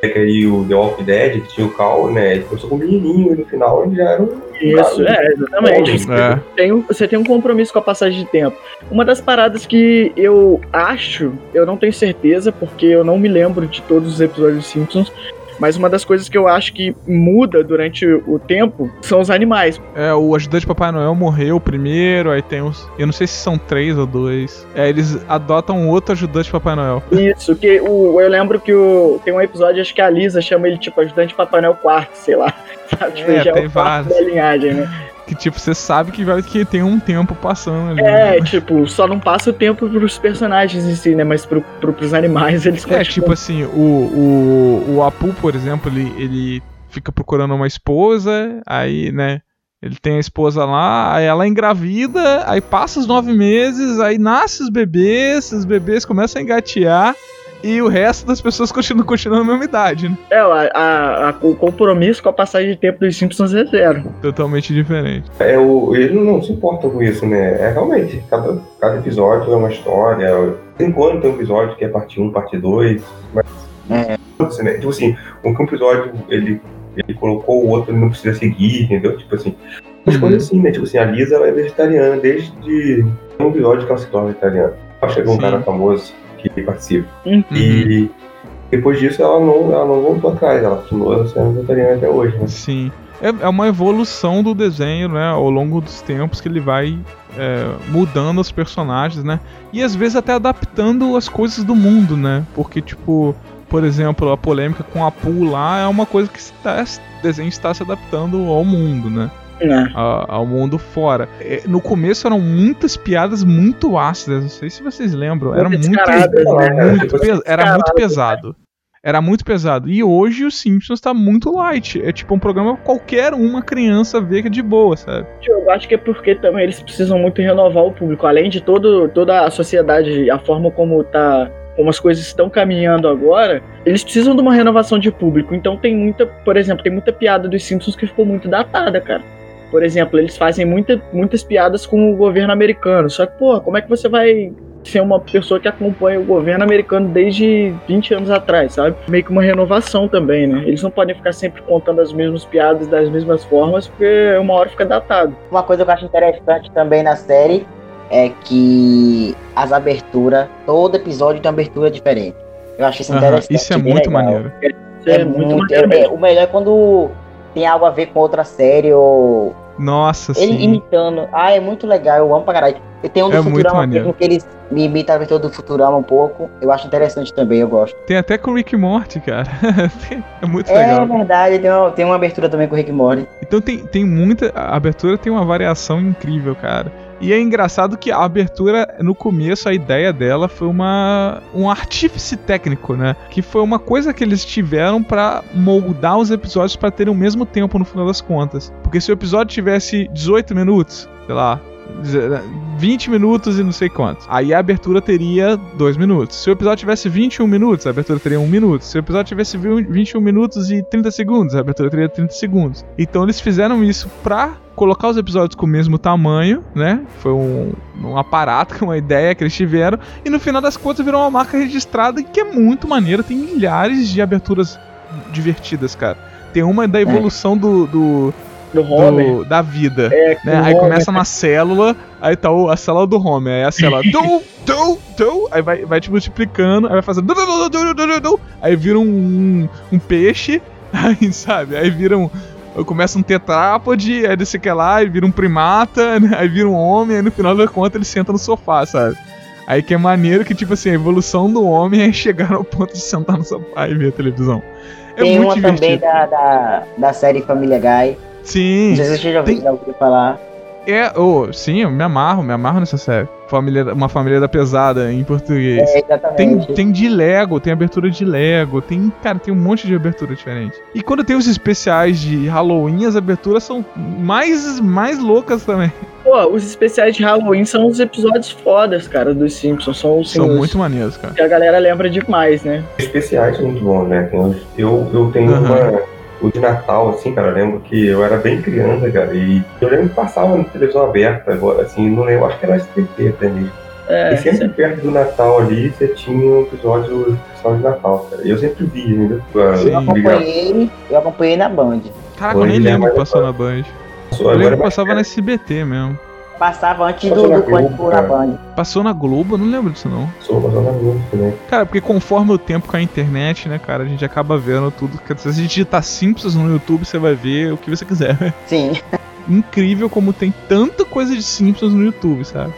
[SPEAKER 2] pega aí o The Walking Dead, que tinha o Cal, né? Ele começou com um menininho e no final ele já era um.
[SPEAKER 3] Isso, é, exatamente.
[SPEAKER 1] É.
[SPEAKER 3] Tem, você tem um compromisso com a passagem de tempo. Uma das paradas que eu acho, eu não tenho certeza, porque eu não me lembro de todos os episódios dos Simpsons, mas uma das coisas que eu acho que muda durante o tempo são os animais.
[SPEAKER 1] É, o ajudante de Papai Noel morreu primeiro, aí tem os. Eu não sei se são três ou dois. É, eles adotam outro ajudante de Papai Noel.
[SPEAKER 3] Isso, que o, eu lembro que o, tem um episódio, acho que a Lisa chama ele tipo ajudante Papai Noel quarto, sei lá. Sabe? Tipo,
[SPEAKER 1] É,
[SPEAKER 3] já é
[SPEAKER 1] tem
[SPEAKER 3] o quarto
[SPEAKER 1] vários.
[SPEAKER 3] da linhagem, né?
[SPEAKER 1] Que tipo, você sabe que vai que tem um tempo passando ali.
[SPEAKER 3] É,
[SPEAKER 1] né?
[SPEAKER 3] tipo, só não passa o tempo pros personagens em si, né? Mas pro, pro, pros animais eles
[SPEAKER 1] É,
[SPEAKER 3] continuam.
[SPEAKER 1] tipo assim, o, o, o Apu, por exemplo, ele, ele fica procurando uma esposa, aí, né, ele tem a esposa lá, aí ela é engravida, aí passa os nove meses, aí nasce os bebês, os bebês começam a engatear, e o resto das pessoas continuam, continuam na mesma idade, né?
[SPEAKER 3] É, a, a- a- o compromisso com a passagem de tempo dos Simpsons é zero.
[SPEAKER 1] Totalmente diferente.
[SPEAKER 2] É, o, eles não se importam com isso, né? É realmente, cada, cada episódio é uma história. Tem quando tem um episódio que é parte 1, parte 2. Mas.
[SPEAKER 4] É.
[SPEAKER 2] Assim, né? Tipo assim, um episódio ele, ele colocou o outro, ele não precisa seguir, entendeu? Tipo assim. Umas
[SPEAKER 1] Uhum.
[SPEAKER 2] coisas assim, né? Tipo assim, a Lisa ela é vegetariana desde um episódio que ela se torna vegetariana. Ela chegou um cara famoso que participa.
[SPEAKER 3] Uhum.
[SPEAKER 2] E depois disso ela não, ela não voltou atrás, ela continua sendo vegetariana até hoje, né?
[SPEAKER 1] Sim. É, é uma evolução do desenho, né? Ao longo dos tempos que ele vai é, mudando os personagens, né? E às vezes até adaptando as coisas do mundo, né? Porque, tipo, por exemplo, a polêmica com a Pooh lá é uma coisa que está, o desenho está se adaptando ao mundo, né?
[SPEAKER 3] É.
[SPEAKER 1] A- ao mundo fora. É, No começo eram muitas piadas muito ácidas, não sei se vocês lembram. Era
[SPEAKER 3] Muito
[SPEAKER 1] muito,
[SPEAKER 2] né?
[SPEAKER 1] muito
[SPEAKER 2] Tipo,
[SPEAKER 1] pes- era muito
[SPEAKER 3] descarado.
[SPEAKER 1] pesado. Era muito pesado. E hoje o Simpsons tá muito light. É tipo um programa que qualquer uma criança vê que é de boa, sabe?
[SPEAKER 3] Eu acho que é porque também eles precisam muito renovar o público. Além de todo, toda a sociedade, a forma como tá. Como as coisas estão caminhando agora, eles precisam de uma renovação de público. Então tem muita, por exemplo, tem muita piada dos Simpsons que ficou muito datada, cara. Por exemplo, eles fazem muita, muitas piadas com o governo americano. Só que, pô, como é que você vai ser uma pessoa que acompanha o governo americano desde 20 anos atrás, sabe? Meio que uma renovação também, né? Eles não podem ficar sempre contando as mesmas piadas das mesmas formas, porque uma hora fica datado.
[SPEAKER 4] Uma coisa que eu acho interessante também na série é que as aberturas, todo episódio tem uma abertura diferente. Eu acho isso interessante.
[SPEAKER 1] Isso é muito
[SPEAKER 4] legal.
[SPEAKER 1] maneiro.
[SPEAKER 3] Isso é, muito,
[SPEAKER 4] muito-
[SPEAKER 3] maneiro
[SPEAKER 4] é-
[SPEAKER 3] mesmo.
[SPEAKER 4] o melhor é quando tem algo a ver com outra série ou
[SPEAKER 1] Nossa,
[SPEAKER 4] Ele
[SPEAKER 1] sim.
[SPEAKER 4] imitando. Ah, é muito legal, eu amo pra caralho. E tem um do
[SPEAKER 1] É
[SPEAKER 4] Futurama mesmo que eles me imitam a abertura do Futurama um pouco. Eu acho interessante também, eu gosto.
[SPEAKER 1] Tem até com o Rick Morty, cara. é muito
[SPEAKER 4] É
[SPEAKER 1] legal.
[SPEAKER 4] verdade, tem uma, tem uma abertura também com o Rick Morty.
[SPEAKER 1] Então tem, tem muita. A abertura tem uma variação incrível, cara. E é engraçado que a abertura, no começo, a ideia dela foi uma um artífice técnico, né? Que foi uma coisa que eles tiveram pra moldar os episódios pra terem o mesmo tempo no final das contas. Porque se o episódio tivesse 18 minutos, sei lá, 20 minutos e não sei quantos. Aí a abertura teria 2 minutos. Se o episódio tivesse 21 minutos, a abertura teria 1 minuto. Se o episódio tivesse 21 minutos e 30 segundos, a abertura teria 30 segundos. Então eles fizeram isso pra colocar os episódios com o mesmo tamanho, né? Foi um, um aparato, uma ideia que eles tiveram. E no final das contas virou uma marca registrada que é muito maneira. Tem milhares de aberturas divertidas, cara. Tem uma da evolução do, do,
[SPEAKER 3] Do Homer.
[SPEAKER 1] do- da vida.
[SPEAKER 3] É,
[SPEAKER 1] né? Aí
[SPEAKER 3] Homer.
[SPEAKER 1] começa na célula, aí tá o, a célula do Homer, aí a célula do, do, do, aí vai, vai te multiplicando, aí vai fazendo do, do, do, do, do, do, do, aí vira um, um, um peixe, aí sabe, aí vira um. Começa um tetrápode, aí desse que lá, aí vira um primata, né? aí vira um homem, aí no final da conta ele senta no sofá, sabe? Aí que é maneiro que, tipo assim, a evolução do homem é chegar ao ponto de sentar no sofá e ver a televisão. É
[SPEAKER 4] tem
[SPEAKER 1] muito
[SPEAKER 4] uma
[SPEAKER 1] divertido.
[SPEAKER 4] também da, da, da série Família Guy.
[SPEAKER 1] Sim.
[SPEAKER 4] Não sei se você já ouviu,
[SPEAKER 1] Tem-
[SPEAKER 4] já ouviu falar.
[SPEAKER 1] É, oh, sim, eu me amarro, me amarro nessa série. Família, uma família da pesada em português.
[SPEAKER 4] É,
[SPEAKER 1] Tem,
[SPEAKER 4] exatamente.
[SPEAKER 1] tem de Lego, tem abertura de Lego, tem, cara, tem um monte de abertura diferente. E quando tem os especiais de Halloween, as aberturas são mais, mais loucas também.
[SPEAKER 3] Pô, os especiais de Halloween são os episódios fodas, cara, dos Simpsons. São os
[SPEAKER 1] São
[SPEAKER 3] os
[SPEAKER 1] muito maneiros, cara.
[SPEAKER 3] que a galera lembra demais, né?
[SPEAKER 2] especiais são muito bons, né? Tem eu, eu tenho
[SPEAKER 1] Aham.
[SPEAKER 2] uma. O de Natal, assim, cara, eu lembro que eu era bem criança, cara, e eu lembro que passava na televisão aberta agora, assim, não lembro, acho que era SBT até mesmo.
[SPEAKER 3] É,
[SPEAKER 2] e sempre perto do Natal ali, você tinha um episódio especial de Natal, cara. E eu sempre vi.
[SPEAKER 1] Sim.
[SPEAKER 4] Eu acompanhei, eu acompanhei na Band.
[SPEAKER 1] Caraca, eu nem
[SPEAKER 2] é,
[SPEAKER 1] lembro que passou na Band. Eu lembro que passava na SBT mesmo.
[SPEAKER 4] Passava antes
[SPEAKER 2] Passou
[SPEAKER 4] do,
[SPEAKER 2] na
[SPEAKER 4] do Pânico
[SPEAKER 2] Globo,
[SPEAKER 4] na. Band.
[SPEAKER 1] Passou na Globo, eu não lembro disso não.
[SPEAKER 2] Sou passando muito também.
[SPEAKER 1] Cara, porque conforme o tempo com a internet, né, cara, a gente acaba vendo tudo. Se a gente digitar Simpsons no YouTube, você vai ver o que você quiser.
[SPEAKER 4] Sim.
[SPEAKER 1] Incrível como tem tanta coisa de Simpsons no YouTube, sabe?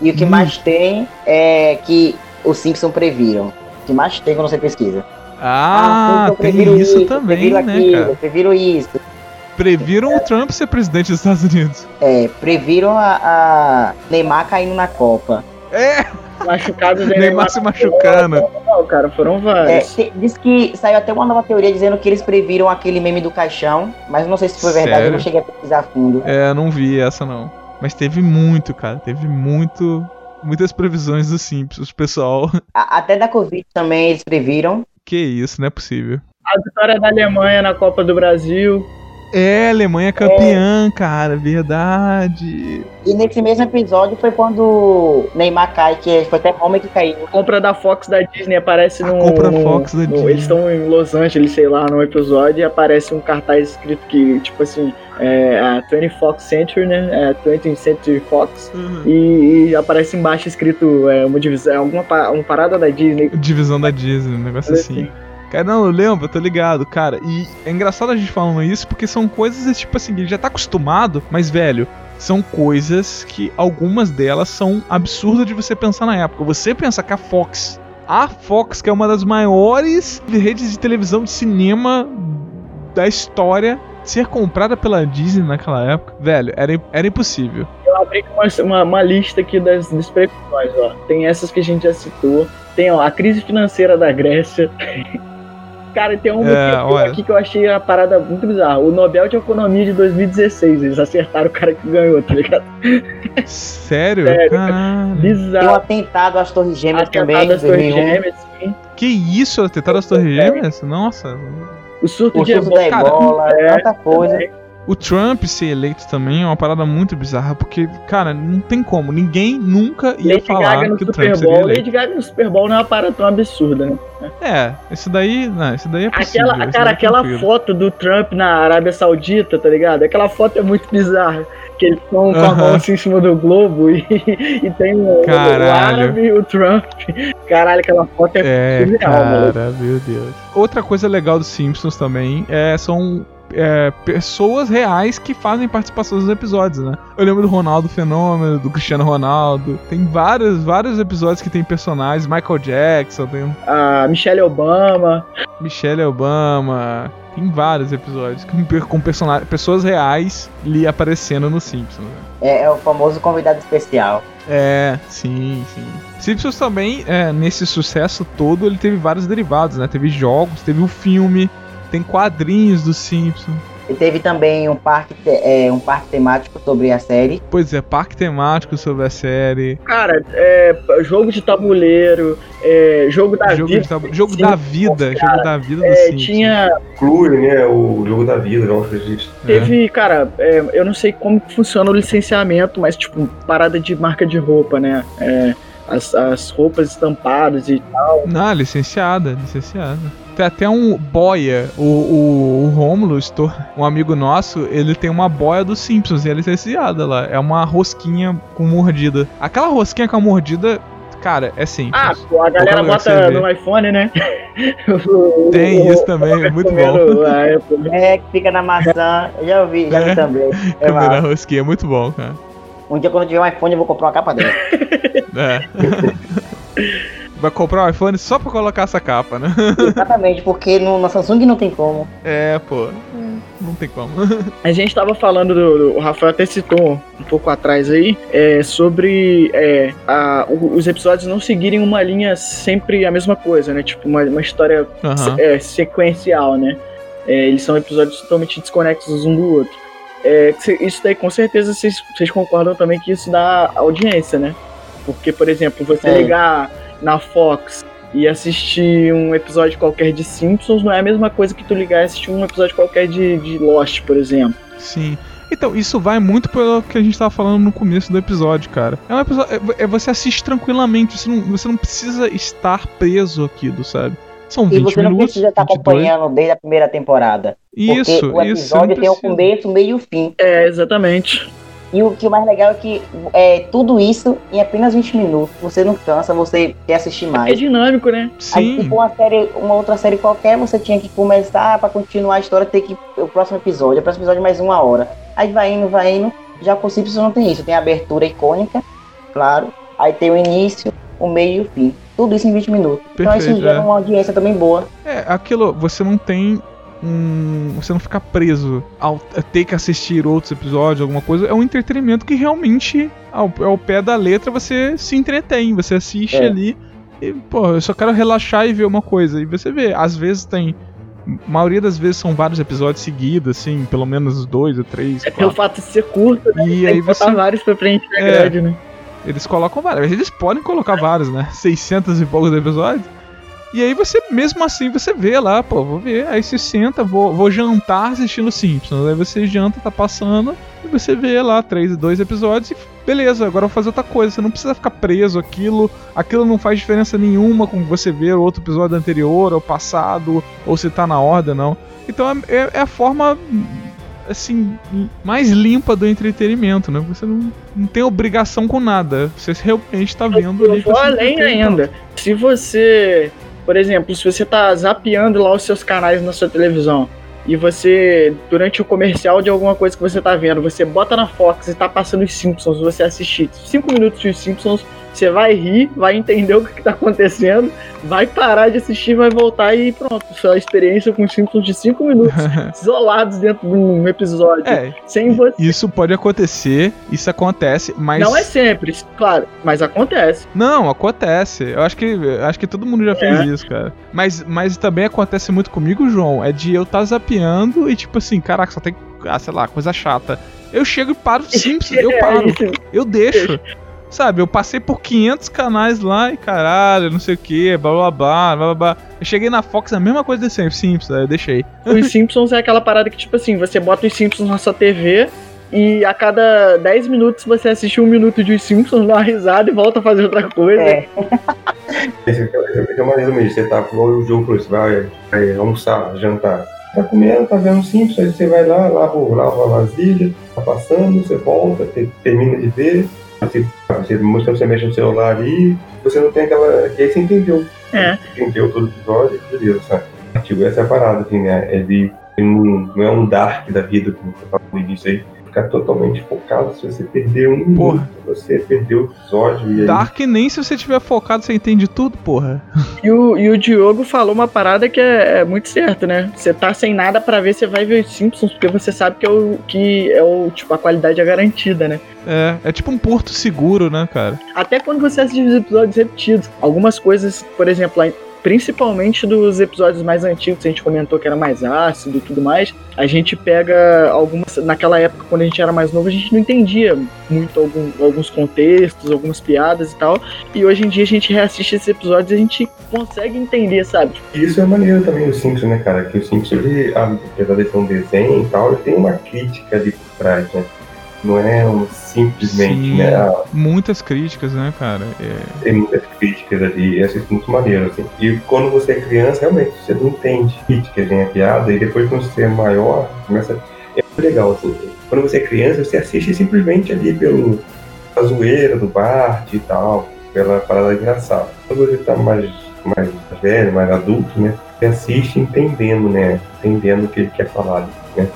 [SPEAKER 4] E o que
[SPEAKER 1] Hum.
[SPEAKER 4] mais tem é que os Simpsons previram. O que mais tem quando você pesquisa.
[SPEAKER 1] Ah,
[SPEAKER 4] Simpsons
[SPEAKER 1] tem
[SPEAKER 4] previram
[SPEAKER 1] isso também,
[SPEAKER 4] previram
[SPEAKER 1] né,
[SPEAKER 4] aquilo,
[SPEAKER 1] cara?
[SPEAKER 4] Previram isso.
[SPEAKER 1] Previram o Trump ser presidente dos Estados Unidos.
[SPEAKER 4] É, previram a, a Neymar caindo na Copa.
[SPEAKER 1] É,
[SPEAKER 3] machucados do
[SPEAKER 1] Neymar se machucando.
[SPEAKER 3] Não, cara, foram
[SPEAKER 4] É,
[SPEAKER 3] vários.
[SPEAKER 4] te- diz que saiu até uma nova teoria dizendo que eles previram aquele meme do caixão, mas eu não sei se foi verdade, eu
[SPEAKER 1] Sério?
[SPEAKER 4] não cheguei a pesquisar a fundo.
[SPEAKER 1] É, não vi essa não. Mas teve muito, cara. Teve muito. Muitas previsões dos Simpsons, pessoal.
[SPEAKER 4] Até da Covid também eles previram.
[SPEAKER 1] Que isso, não é possível.
[SPEAKER 3] A vitória da Alemanha na Copa do Brasil.
[SPEAKER 1] É, Alemanha campeã, cara, verdade.
[SPEAKER 4] E nesse mesmo episódio foi quando Neymar cai, que foi até Homer que caiu.
[SPEAKER 3] A compra da Fox da Disney aparece
[SPEAKER 1] A
[SPEAKER 3] no.
[SPEAKER 1] compra
[SPEAKER 3] no-
[SPEAKER 1] Fox da
[SPEAKER 3] no-
[SPEAKER 1] Disney.
[SPEAKER 3] Eles estão em Los Angeles, sei lá, num episódio, e aparece um cartaz escrito que, tipo assim, é a 20 Fox Century, né? É a 20th Century Fox. E, e aparece embaixo escrito é, uma divisão, alguma pa- uma parada da Disney.
[SPEAKER 1] Divisão da Disney, um negócio assim. Cara, não, eu lembro, eu tô ligado, cara. E é engraçado a gente falando isso porque são coisas, tipo assim, ele já tá acostumado, mas, velho, são coisas que algumas delas são absurdas de você pensar na época. Você pensa que a Fox, a Fox, que é uma das maiores redes de televisão de cinema da história, ser comprada pela Disney naquela época, velho, era, era impossível.
[SPEAKER 3] Eu abri uma, uma, uma lista aqui das, das previsões, ó. Tem essas que a gente já citou. Tem ó, a crise financeira da Grécia. Cara, tem uma
[SPEAKER 1] É,
[SPEAKER 3] aqui que eu achei a parada muito bizarra. O Nobel de Economia de 2016. Eles acertaram o cara que ganhou, tá ligado?
[SPEAKER 1] Sério?
[SPEAKER 3] Sério,
[SPEAKER 1] Caralho.
[SPEAKER 4] Um
[SPEAKER 3] Bizarro.
[SPEAKER 4] atentado às Torres Gêmeas também,
[SPEAKER 3] Atentado às Torres
[SPEAKER 4] 2001.
[SPEAKER 3] Gêmeas, sim.
[SPEAKER 1] Que isso? Tentaram as Torres Gêmeas? Nossa.
[SPEAKER 3] O surto
[SPEAKER 4] O
[SPEAKER 3] de
[SPEAKER 4] surto da
[SPEAKER 3] Ebola.
[SPEAKER 1] Cara,
[SPEAKER 4] Ebola,
[SPEAKER 3] é,
[SPEAKER 4] tanta coisa.
[SPEAKER 1] O Trump ser eleito também é uma parada muito bizarra, porque, cara, não tem como. Ninguém nunca ia
[SPEAKER 3] Lady
[SPEAKER 1] falar
[SPEAKER 3] Gaga
[SPEAKER 1] que o Trump seria eleito.
[SPEAKER 3] Lady Gaga no Super Bowl não é uma parada tão absurda, né?
[SPEAKER 1] É, isso daí, não, isso daí é possível.
[SPEAKER 3] Aquela, cara,
[SPEAKER 1] é
[SPEAKER 3] aquela
[SPEAKER 1] tranquilo.
[SPEAKER 3] foto do Trump na Arábia Saudita, tá ligado? Aquela foto é muito bizarra. Que eles estão com a mão assim em cima do globo e, e tem o, o árabe e o Trump. Caralho, aquela foto é,
[SPEAKER 1] É,
[SPEAKER 3] surreal, mano.
[SPEAKER 1] cara, meu Deus. Outra coisa legal dos Simpsons também é, são é, pessoas reais que fazem participação nos episódios, né? Eu lembro do Ronaldo Fenômeno, do Cristiano Ronaldo. Tem vários, vários episódios que tem personagens. Michael Jackson, tem.
[SPEAKER 3] A Michelle Obama.
[SPEAKER 1] Michelle Obama. Tem vários episódios com, com personagens, pessoas reais ali aparecendo no Simpsons. Né?
[SPEAKER 4] É, é o famoso convidado especial.
[SPEAKER 1] É, sim, sim. Simpsons também, é, nesse sucesso todo, ele teve vários derivados, né? Teve jogos, teve o um filme, tem quadrinhos do Simpsons.
[SPEAKER 4] E teve também um parque, é, um parque temático sobre a série.
[SPEAKER 1] Pois é, parque temático sobre a série.
[SPEAKER 3] Cara, é, jogo de tabuleiro, é, jogo da
[SPEAKER 1] jogo
[SPEAKER 3] vida.
[SPEAKER 1] Tabu... Jogo da vida,
[SPEAKER 3] cara,
[SPEAKER 1] jogo da vida do
[SPEAKER 3] é,
[SPEAKER 1] Simpsons.
[SPEAKER 3] Tinha.
[SPEAKER 2] Clube, né? O jogo da vida, não acredito.
[SPEAKER 3] Teve, cara, é, eu não sei como funciona o licenciamento, mas, tipo, parada de marca de roupa, né? É, as, as roupas estampadas e tal.
[SPEAKER 1] Não, licenciada, licenciada. Tem até um boia, o, o, o Romulo, um amigo nosso, ele tem uma boia dos Simpsons e é licenciada lá. É uma rosquinha com mordida. Aquela rosquinha com a mordida, cara, é simples.
[SPEAKER 3] Ah, pô, a galera bota no iPhone, né?
[SPEAKER 1] Tem isso também, é muito bom.
[SPEAKER 4] É, que fica na maçã, eu já ouvi, já vi é, também.
[SPEAKER 1] É a rosquinha, é muito bom, cara.
[SPEAKER 4] Um dia quando eu tiver um iPhone eu vou comprar uma capa dela.
[SPEAKER 1] É. Vai comprar um iPhone só pra colocar essa capa, né?
[SPEAKER 4] Exatamente, porque no, na Samsung não tem como.
[SPEAKER 1] É, pô. Não tem como.
[SPEAKER 3] A gente tava falando, do, do, o Rafael até citou um pouco atrás aí, é, sobre é, a, os episódios não seguirem uma linha sempre a mesma coisa, né? Tipo, uma, uma história
[SPEAKER 1] uhum.
[SPEAKER 3] é, sequencial, né? É, eles são episódios totalmente desconexos um do outro. É, isso daí, com certeza, vocês, vocês concordam também que isso dá audiência, né? Porque, por exemplo, você é. ligar na Fox e assistir um episódio qualquer de Simpsons não é a mesma coisa que tu ligar e assistir um episódio qualquer de, de Lost, por exemplo.
[SPEAKER 1] Sim. Então, isso vai muito pelo que a gente tava falando no começo do episódio, cara. É um episódio. É, é você assiste tranquilamente, você não, você não precisa estar preso aquilo, sabe? São 20 minutos. E você não
[SPEAKER 4] precisa estar acompanhando desde a primeira temporada.
[SPEAKER 1] Isso,
[SPEAKER 4] porque o episódio
[SPEAKER 1] isso,
[SPEAKER 4] tem o começo, meio e o fim.
[SPEAKER 3] É, exatamente.
[SPEAKER 4] E o que o mais legal é que é tudo isso em apenas 20 minutos. Você não cansa, você quer assistir mais.
[SPEAKER 3] É dinâmico, né?
[SPEAKER 1] Sim.
[SPEAKER 4] Aí, tipo, uma, série, uma outra série qualquer, você tinha que começar para continuar a história, ter que. O próximo episódio, o próximo episódio mais uma hora. Aí vai indo, vai indo. Já com Simpsons não tem isso. Tem a abertura icônica, claro. Aí tem o início, o meio e o fim. Tudo isso em 20 minutos.
[SPEAKER 1] Perfeito,
[SPEAKER 4] então isso gera
[SPEAKER 1] é.
[SPEAKER 4] uma audiência também boa.
[SPEAKER 1] É, aquilo, você não tem um. Você não fica preso ao ter que assistir outros episódios, alguma coisa. É um entretenimento que realmente, ao, ao pé da letra, você se entretém. Você assiste
[SPEAKER 4] É.
[SPEAKER 1] ali e, pô, eu só quero relaxar e ver uma coisa. E você vê, às vezes tem. A maioria das vezes são vários episódios seguidos, assim, pelo menos dois ou três.
[SPEAKER 3] É pelo fato de ser curto, né?
[SPEAKER 1] E
[SPEAKER 3] tem
[SPEAKER 1] aí você-
[SPEAKER 3] vários pra preencher a
[SPEAKER 1] É.
[SPEAKER 3] grade, né?
[SPEAKER 1] Eles colocam vários, mas eles podem colocar vários, né? 600 e poucos episódios. E aí você, mesmo assim, você vê lá, pô, vou ver. Aí você senta, vou, vou jantar assistindo Simpsons. Aí você janta, tá passando, e você vê lá três, dois episódios e beleza, agora eu vou fazer outra coisa. Você não precisa ficar preso aquilo. Aquilo não faz diferença nenhuma com você ver outro episódio anterior, ou passado, ou se tá na ordem, não. Então é, é- é a forma assim, mais limpa do entretenimento, né? Você não, não tem obrigação com nada. Você realmente tá vendo ali.
[SPEAKER 3] Eu vou além ainda. Se você, por exemplo, se você tá zapeando lá os seus canais na sua televisão e você, durante o comercial de alguma coisa que você tá vendo, você bota na Fox e tá passando os Simpsons, você assistir 5 minutos de Simpsons, você vai rir, vai entender o que, que tá acontecendo, vai parar de assistir, vai voltar e pronto. Sua experiência com os Simpsons de 5 minutos, isolados dentro de um episódio,
[SPEAKER 1] É,
[SPEAKER 3] sem você.
[SPEAKER 1] isso pode acontecer, isso acontece, mas.
[SPEAKER 3] Não é sempre, claro, mas acontece.
[SPEAKER 1] Não, acontece. Eu acho que acho que todo mundo já fez isso, cara. Mas, mas também acontece muito comigo, João, é de eu tá zapeando e tipo assim, caraca, só tem, ah, sei lá, coisa chata. Eu chego e paro Simpsons, eu
[SPEAKER 3] É,
[SPEAKER 1] paro, eu deixo. Sabe, eu passei por 500 canais lá e caralho, não sei o que, blá blá blá, blá blá blá. Eu cheguei na Fox, a mesma coisa de sempre, Simpsons, aí eu deixei.
[SPEAKER 3] Os Simpsons é aquela parada que, tipo assim, você bota os Simpsons na sua TV e a cada 10 minutos você assiste um minuto de os Simpsons, dá uma risada e volta a fazer outra coisa.
[SPEAKER 4] É.
[SPEAKER 2] Esse é, maneiro mesmo. Você tá com o jogo, falou, você vai, vai almoçar, jantar. Tá comendo, tá vendo Simpsons, aí você vai lá, lava, lava a vasilha, tá passando, você volta, termina de ver, você, você, você, você mexe no celular ali, você não tem aquela. E aí você entendeu.
[SPEAKER 3] É.
[SPEAKER 2] Entendeu todo o episódio, beleza, sabe? Tipo, essa é a parada, assim, né? É de Não é um dark da vida, como você falou no início aí ficar totalmente focado. Se você perder um porra. minuto, você perdeu o episódio. E aí...
[SPEAKER 1] Dark nem se você tiver focado, você entende tudo, porra.
[SPEAKER 3] E o, e o Diogo falou uma parada que é, é muito certa, né? Você tá sem nada para ver, você vai ver os Simpsons, porque você sabe que é o que é o tipo a qualidade é garantida, né?
[SPEAKER 1] É, é tipo um porto seguro, né, cara?
[SPEAKER 3] Até quando você assiste os episódios repetidos. Algumas coisas, por exemplo, principalmente dos episódios mais antigos, a gente comentou que era mais ácido e tudo mais, a gente pega algumas. Naquela época, quando a gente era mais novo, a gente não entendia muito algum, alguns contextos, algumas piadas e tal. E hoje em dia a gente reassiste esses episódios e a gente consegue entender, sabe?
[SPEAKER 2] Isso é maneiro também do Simpsons, né, cara? Que o Simpsons, ele, apesar de ser um desenho e tal, ele tem uma crítica ali por trás, né? Não é um simplesmente, Sim, né? Ah,
[SPEAKER 1] muitas críticas, né, cara?
[SPEAKER 2] É... Tem muitas críticas ali, e é muito maneiro, assim. E quando você é criança, realmente, você não entende críticas nem a piada, e depois quando você é maior, começa. É legal, assim. Quando você é criança, você assiste simplesmente ali pelo a zoeira do Bart e tal, pela parada engraçada. Quando você tá mais, mais velho, mais adulto, né? Você assiste entendendo, né? Entendendo o que ele quer falar, né?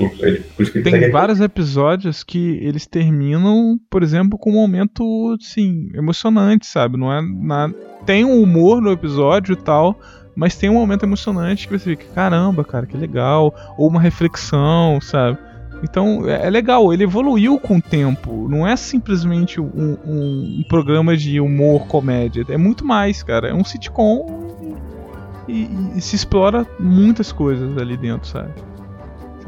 [SPEAKER 1] É. Tem vários episódios que eles terminam, por exemplo, com um momento, assim, emocionante, sabe? Não é na... Tem um humor no episódio e tal, mas tem um momento emocionante que você fica, caramba, cara, que legal. Ou uma reflexão, sabe? Então é, é legal, ele evoluiu com o tempo. Não é simplesmente um, um, um programa de humor, comédia. É muito mais, cara. É um sitcom e, e se explora muitas coisas ali dentro, sabe?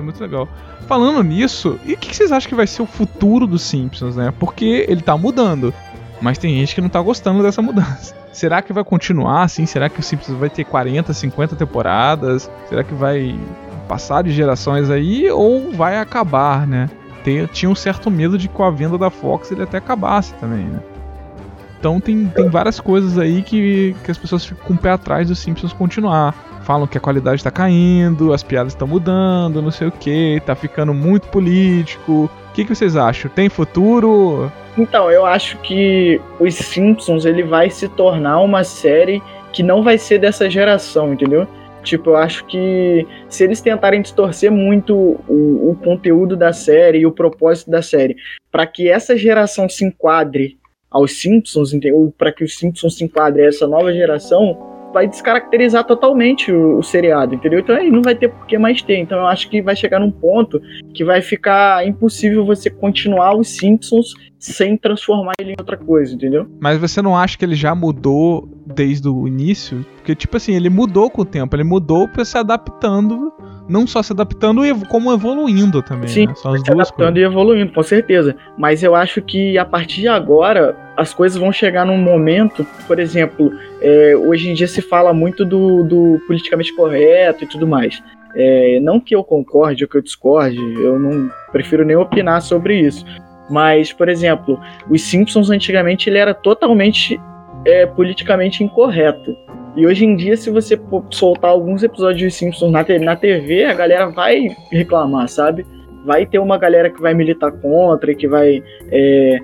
[SPEAKER 1] É muito legal. Falando nisso, e o que vocês acham que vai ser o futuro dos Simpsons, né? Porque ele tá mudando. Mas tem gente que não tá gostando dessa mudança. Será que vai continuar assim? Será que o Simpsons vai ter 40, 50 temporadas? Será que vai passar de gerações aí? Ou vai acabar, né? Tinha um certo medo de que com a venda da Fox ele até acabasse também, né? Então tem, tem várias coisas aí que, que as pessoas ficam com o pé atrás dos Simpsons continuar falam que a qualidade tá caindo, as piadas estão mudando, não sei o que, tá ficando muito político. O que, que vocês acham? Tem futuro?
[SPEAKER 3] Então, eu acho que os Simpsons ele vai se tornar uma série que não vai ser dessa geração, entendeu? Tipo, eu acho que se eles tentarem distorcer muito o, o conteúdo da série e o propósito da série, para que essa geração se enquadre aos Simpsons, ou para que os Simpsons se enquadre a essa nova geração, vai descaracterizar totalmente o, o, seriado, entendeu? Então aí não vai ter por que mais ter. Então eu acho que vai chegar num ponto que vai ficar impossível você continuar os Simpsons sem transformar ele em outra coisa, entendeu?
[SPEAKER 1] Mas você não acha que ele já mudou desde o início? Porque, tipo assim, ele mudou com o tempo, ele mudou pra se adaptando não só se adaptando, como evoluindo também.
[SPEAKER 3] Sim,
[SPEAKER 1] né?
[SPEAKER 3] São as se adaptando coisas. e evoluindo, com certeza. Mas eu acho que a partir de agora as coisas vão chegar num momento, por exemplo, é, hoje em dia se fala muito do, do politicamente correto e tudo mais. É, não que eu concorde ou que eu discorde, eu não prefiro nem opinar sobre isso. Mas, por exemplo, os Simpsons antigamente ele era totalmente é, politicamente incorreto. E hoje em dia, se você soltar alguns episódios de Simpsons na, na TV, a galera vai reclamar, sabe? Vai ter uma galera que vai militar contra e que vai, é,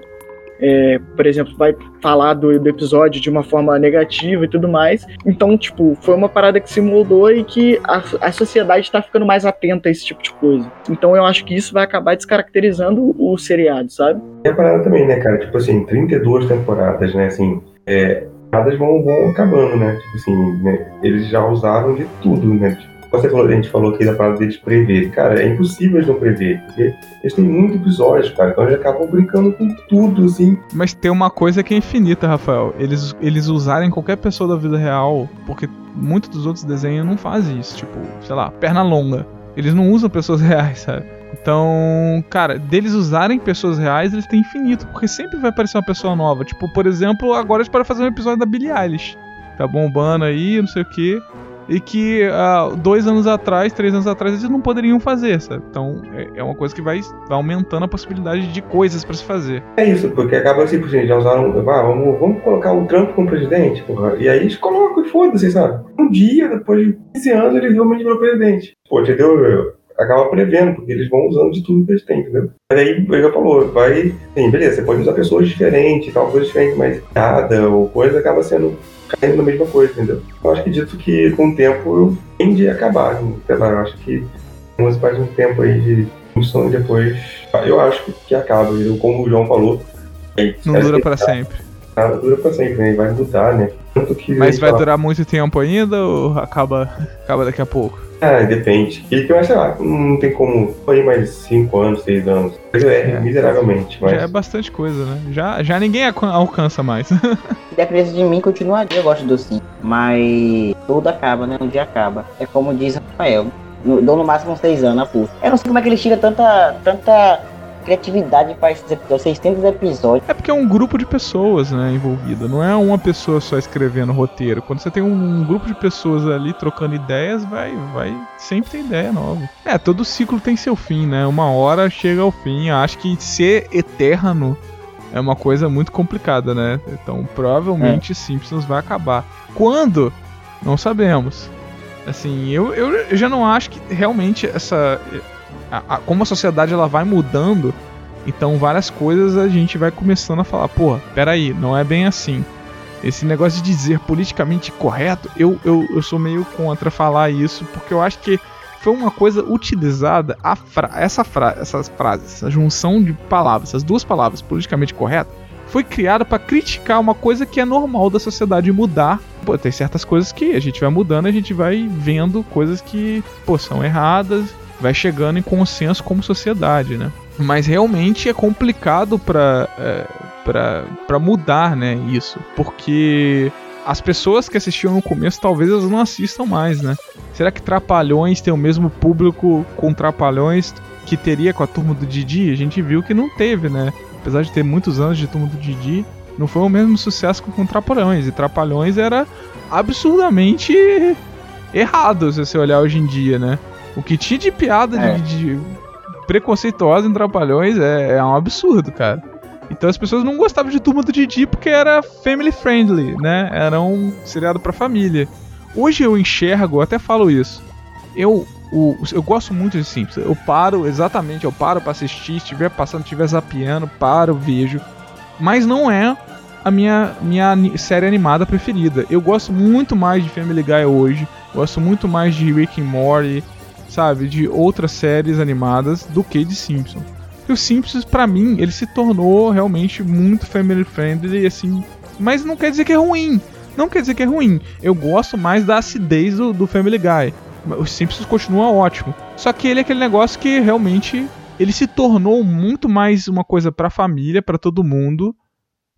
[SPEAKER 3] é, por exemplo, vai falar do, do, episódio de uma forma negativa e tudo mais. Então, tipo, foi uma parada que se moldou e que a, a sociedade está ficando mais atenta a esse tipo de coisa. Então, eu acho que isso vai acabar descaracterizando o seriado, sabe?
[SPEAKER 2] E a parada também, né, cara? Tipo assim, 32 temporadas, né? Assim, é, piadas vão, vão acabando, né? Tipo assim, né? eles já usaram de tudo, né? Tipo, você falou, a gente falou aqui da parada deles prever. Cara, é impossível eles não prever, porque eles têm muitos episódios, cara. Então eles acabam brincando com tudo, assim.
[SPEAKER 1] Mas tem uma coisa que é infinita, Rafael. Eles, eles usarem qualquer pessoa da vida real, porque muitos dos outros desenhos não fazem isso. Tipo, sei lá, perna longa. Eles não usam pessoas reais, sabe? Então, cara, deles usarem pessoas reais, eles têm infinito, porque sempre vai aparecer uma pessoa nova. Tipo, por exemplo, agora eles podem fazer um episódio da Billie Eilish. Tá bombando aí, não sei o que. E que uh, dois anos atrás, três anos atrás, eles não poderiam fazer, sabe? Então é, é uma coisa que vai, vai, aumentando a possibilidade de coisas para se fazer.
[SPEAKER 2] É isso, porque acaba assim, por exemplo, já usaram. Ah, vamos, vamos colocar o Trump como presidente, porra. E aí eles colocam e foda-se, sabe? Um dia, depois de 15 anos, ele realmente virou presidente. Pô, entendeu? Acaba prevendo, porque eles vão usando de tudo que eles têm, entendeu? Mas aí ele já falou, vai, sim, beleza, você pode usar pessoas diferentes, tal, coisa diferente, mas nada ou coisa acaba sendo caindo na mesma coisa, entendeu? Eu acho que dito que com o tempo tende a acabar, sei lá, eu acho que vamos faz um tempo aí de função e depois eu acho que acaba, como o João falou.
[SPEAKER 1] Não dura para sempre.
[SPEAKER 2] Nada dura pra sempre, né? Vai mudar, né?
[SPEAKER 1] Tanto que Mas vai durar muito tempo ainda ou acaba, acaba daqui a pouco?
[SPEAKER 2] Ah, depende. E que eu sei lá, não tem como ir mais 5 anos, 6 anos. É, é, miseravelmente. Mas...
[SPEAKER 1] Já é bastante coisa, né? Já, já ninguém alcança mais. Se
[SPEAKER 4] dependesse de mim, continuaria. Eu gosto do sim. Mas tudo acaba, né? Um dia acaba. É como diz Rafael. Dou no máximo uns 6 anos a full. Eu não sei como é que ele tira tanta, tanta criatividade para esses episódios, 600 episódios.
[SPEAKER 1] É porque é um grupo de pessoas, né, envolvida. Não é uma pessoa só escrevendo roteiro. Quando você tem um, grupo de pessoas ali trocando ideias, vai, vai sempre ter ideia nova. É, todo ciclo tem seu fim, né? Uma hora chega ao fim. Acho que ser eterno é uma coisa muito complicada, né? Então, provavelmente é. Simpsons vai acabar. Quando? Não sabemos. Assim, eu, eu já não acho que realmente essa a, a, como a sociedade ela vai mudando, então várias coisas a gente vai começando a falar, pô, peraí, não é bem assim. Esse negócio de dizer politicamente correto, eu, eu, eu sou meio contra falar isso, porque eu acho que foi uma coisa utilizada, a fra essa fra essas frases, essa junção de palavras, essas duas palavras, politicamente correto, foi criada para criticar uma coisa que é normal da sociedade mudar. Pô, tem certas coisas que a gente vai mudando, a gente vai vendo coisas que, pô, são erradas, vai chegando em consenso como sociedade, né? Mas realmente é complicado para é, para mudar, né, isso, porque as pessoas que assistiam no começo talvez elas não assistam mais, né? Será que Trapalhões tem o mesmo público com Trapalhões que teria com a turma do Didi? A gente viu que não teve, né? Apesar de ter muitos anos de turma do Didi, não foi o mesmo sucesso com Trapalhões. E Trapalhões era absurdamente errado se você olhar hoje em dia, né? O que tinha de piada é. de, de preconceituosa em Trapalhões é, é um absurdo, cara. Então as pessoas não gostavam de Turma do Didi porque era family friendly, né? Era um seriado pra família. Hoje eu enxergo, eu até falo isso. Eu, o, eu gosto muito de Simpsons. Eu paro, exatamente, eu paro pra assistir. Se estiver passando, estiver zapeando, paro, vejo. Mas não é a minha, minha série animada preferida. Eu gosto muito mais de Family Guy hoje. Gosto muito mais de Rick and Morty sabe, de outras séries animadas do que de Simpsons. E o Simpsons, para mim, ele se tornou realmente muito family friendly, assim, mas não quer dizer que é ruim. Não quer dizer que é ruim. Eu gosto mais da acidez do, do Family Guy. O Simpsons continua ótimo. Só que ele é aquele negócio que realmente ele se tornou muito mais uma coisa pra família, para todo mundo,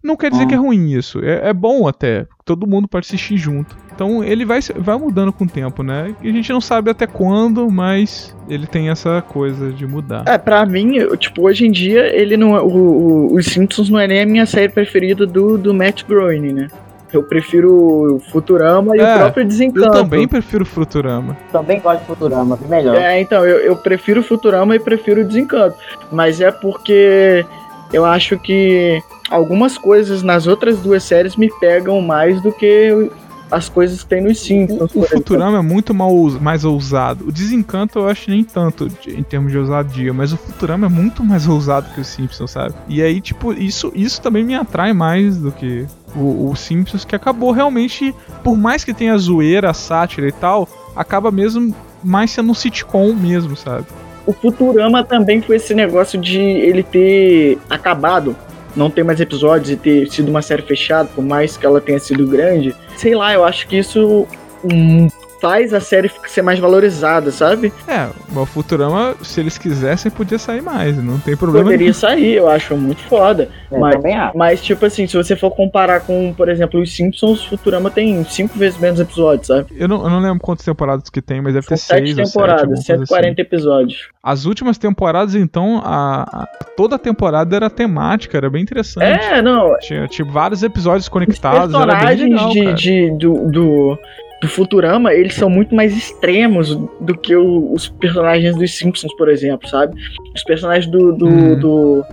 [SPEAKER 1] não quer dizer que é ah. ruim isso. É, é, bom até. Todo mundo pode assistir junto. Então ele vai, vai mudando com o tempo, né? E a gente não sabe até quando, mas ele tem essa coisa de mudar.
[SPEAKER 3] É, pra mim, eu, tipo, hoje em dia, ele não é, o, o, Os Simpsons não é nem a minha série preferida do, do Matt Groening, né? Eu prefiro Futurama e é, o próprio Desencanto.
[SPEAKER 1] Eu também prefiro Futurama.
[SPEAKER 4] Também gosto de Futurama, melhor.
[SPEAKER 3] É, então, eu, eu prefiro Futurama e prefiro Desencanto. Mas é porque eu acho que algumas coisas nas outras duas séries me pegam mais do que as coisas que tem nos Simpsons.
[SPEAKER 1] O, o Futurama é muito mal, mais ousado. O Desencanto eu acho nem tanto em termos de ousadia, mas o Futurama é muito mais ousado que o Simpsons, sabe? E aí, tipo, isso, isso também me atrai mais do que o, o Simpsons, que acabou realmente, por mais que tenha zoeira, sátira e tal, acaba mesmo mais sendo um sitcom mesmo, sabe?
[SPEAKER 3] O Futurama também foi esse negócio de ele ter acabado não ter mais episódios e ter sido uma série fechada, por mais que ela tenha sido grande, sei lá, eu acho que isso um, faz a série ser mais valorizada, sabe?
[SPEAKER 1] É, o Futurama, se eles quisessem, podia sair mais, não tem problema.
[SPEAKER 3] Poderia nenhum. sair, eu acho muito foda. Eu mas, mas, tipo assim, se você for comparar com, por exemplo, os Simpsons, Futurama tem cinco vezes menos episódios, sabe?
[SPEAKER 1] Eu não, eu não lembro quantas temporadas que tem, mas deve
[SPEAKER 3] São
[SPEAKER 1] ter sete
[SPEAKER 3] seis temporadas,
[SPEAKER 1] sete,
[SPEAKER 3] 140 assim. episódios.
[SPEAKER 1] As últimas temporadas, então, a, a, toda a temporada era temática, era bem interessante.
[SPEAKER 3] É, não.
[SPEAKER 1] Tinha, tinha vários episódios conectados.
[SPEAKER 3] Os personagens
[SPEAKER 1] legal,
[SPEAKER 3] de, de, do, do do Futurama, eles são muito mais extremos do que o, os personagens dos Simpsons, por exemplo, sabe? Os personagens do, do, hum. do,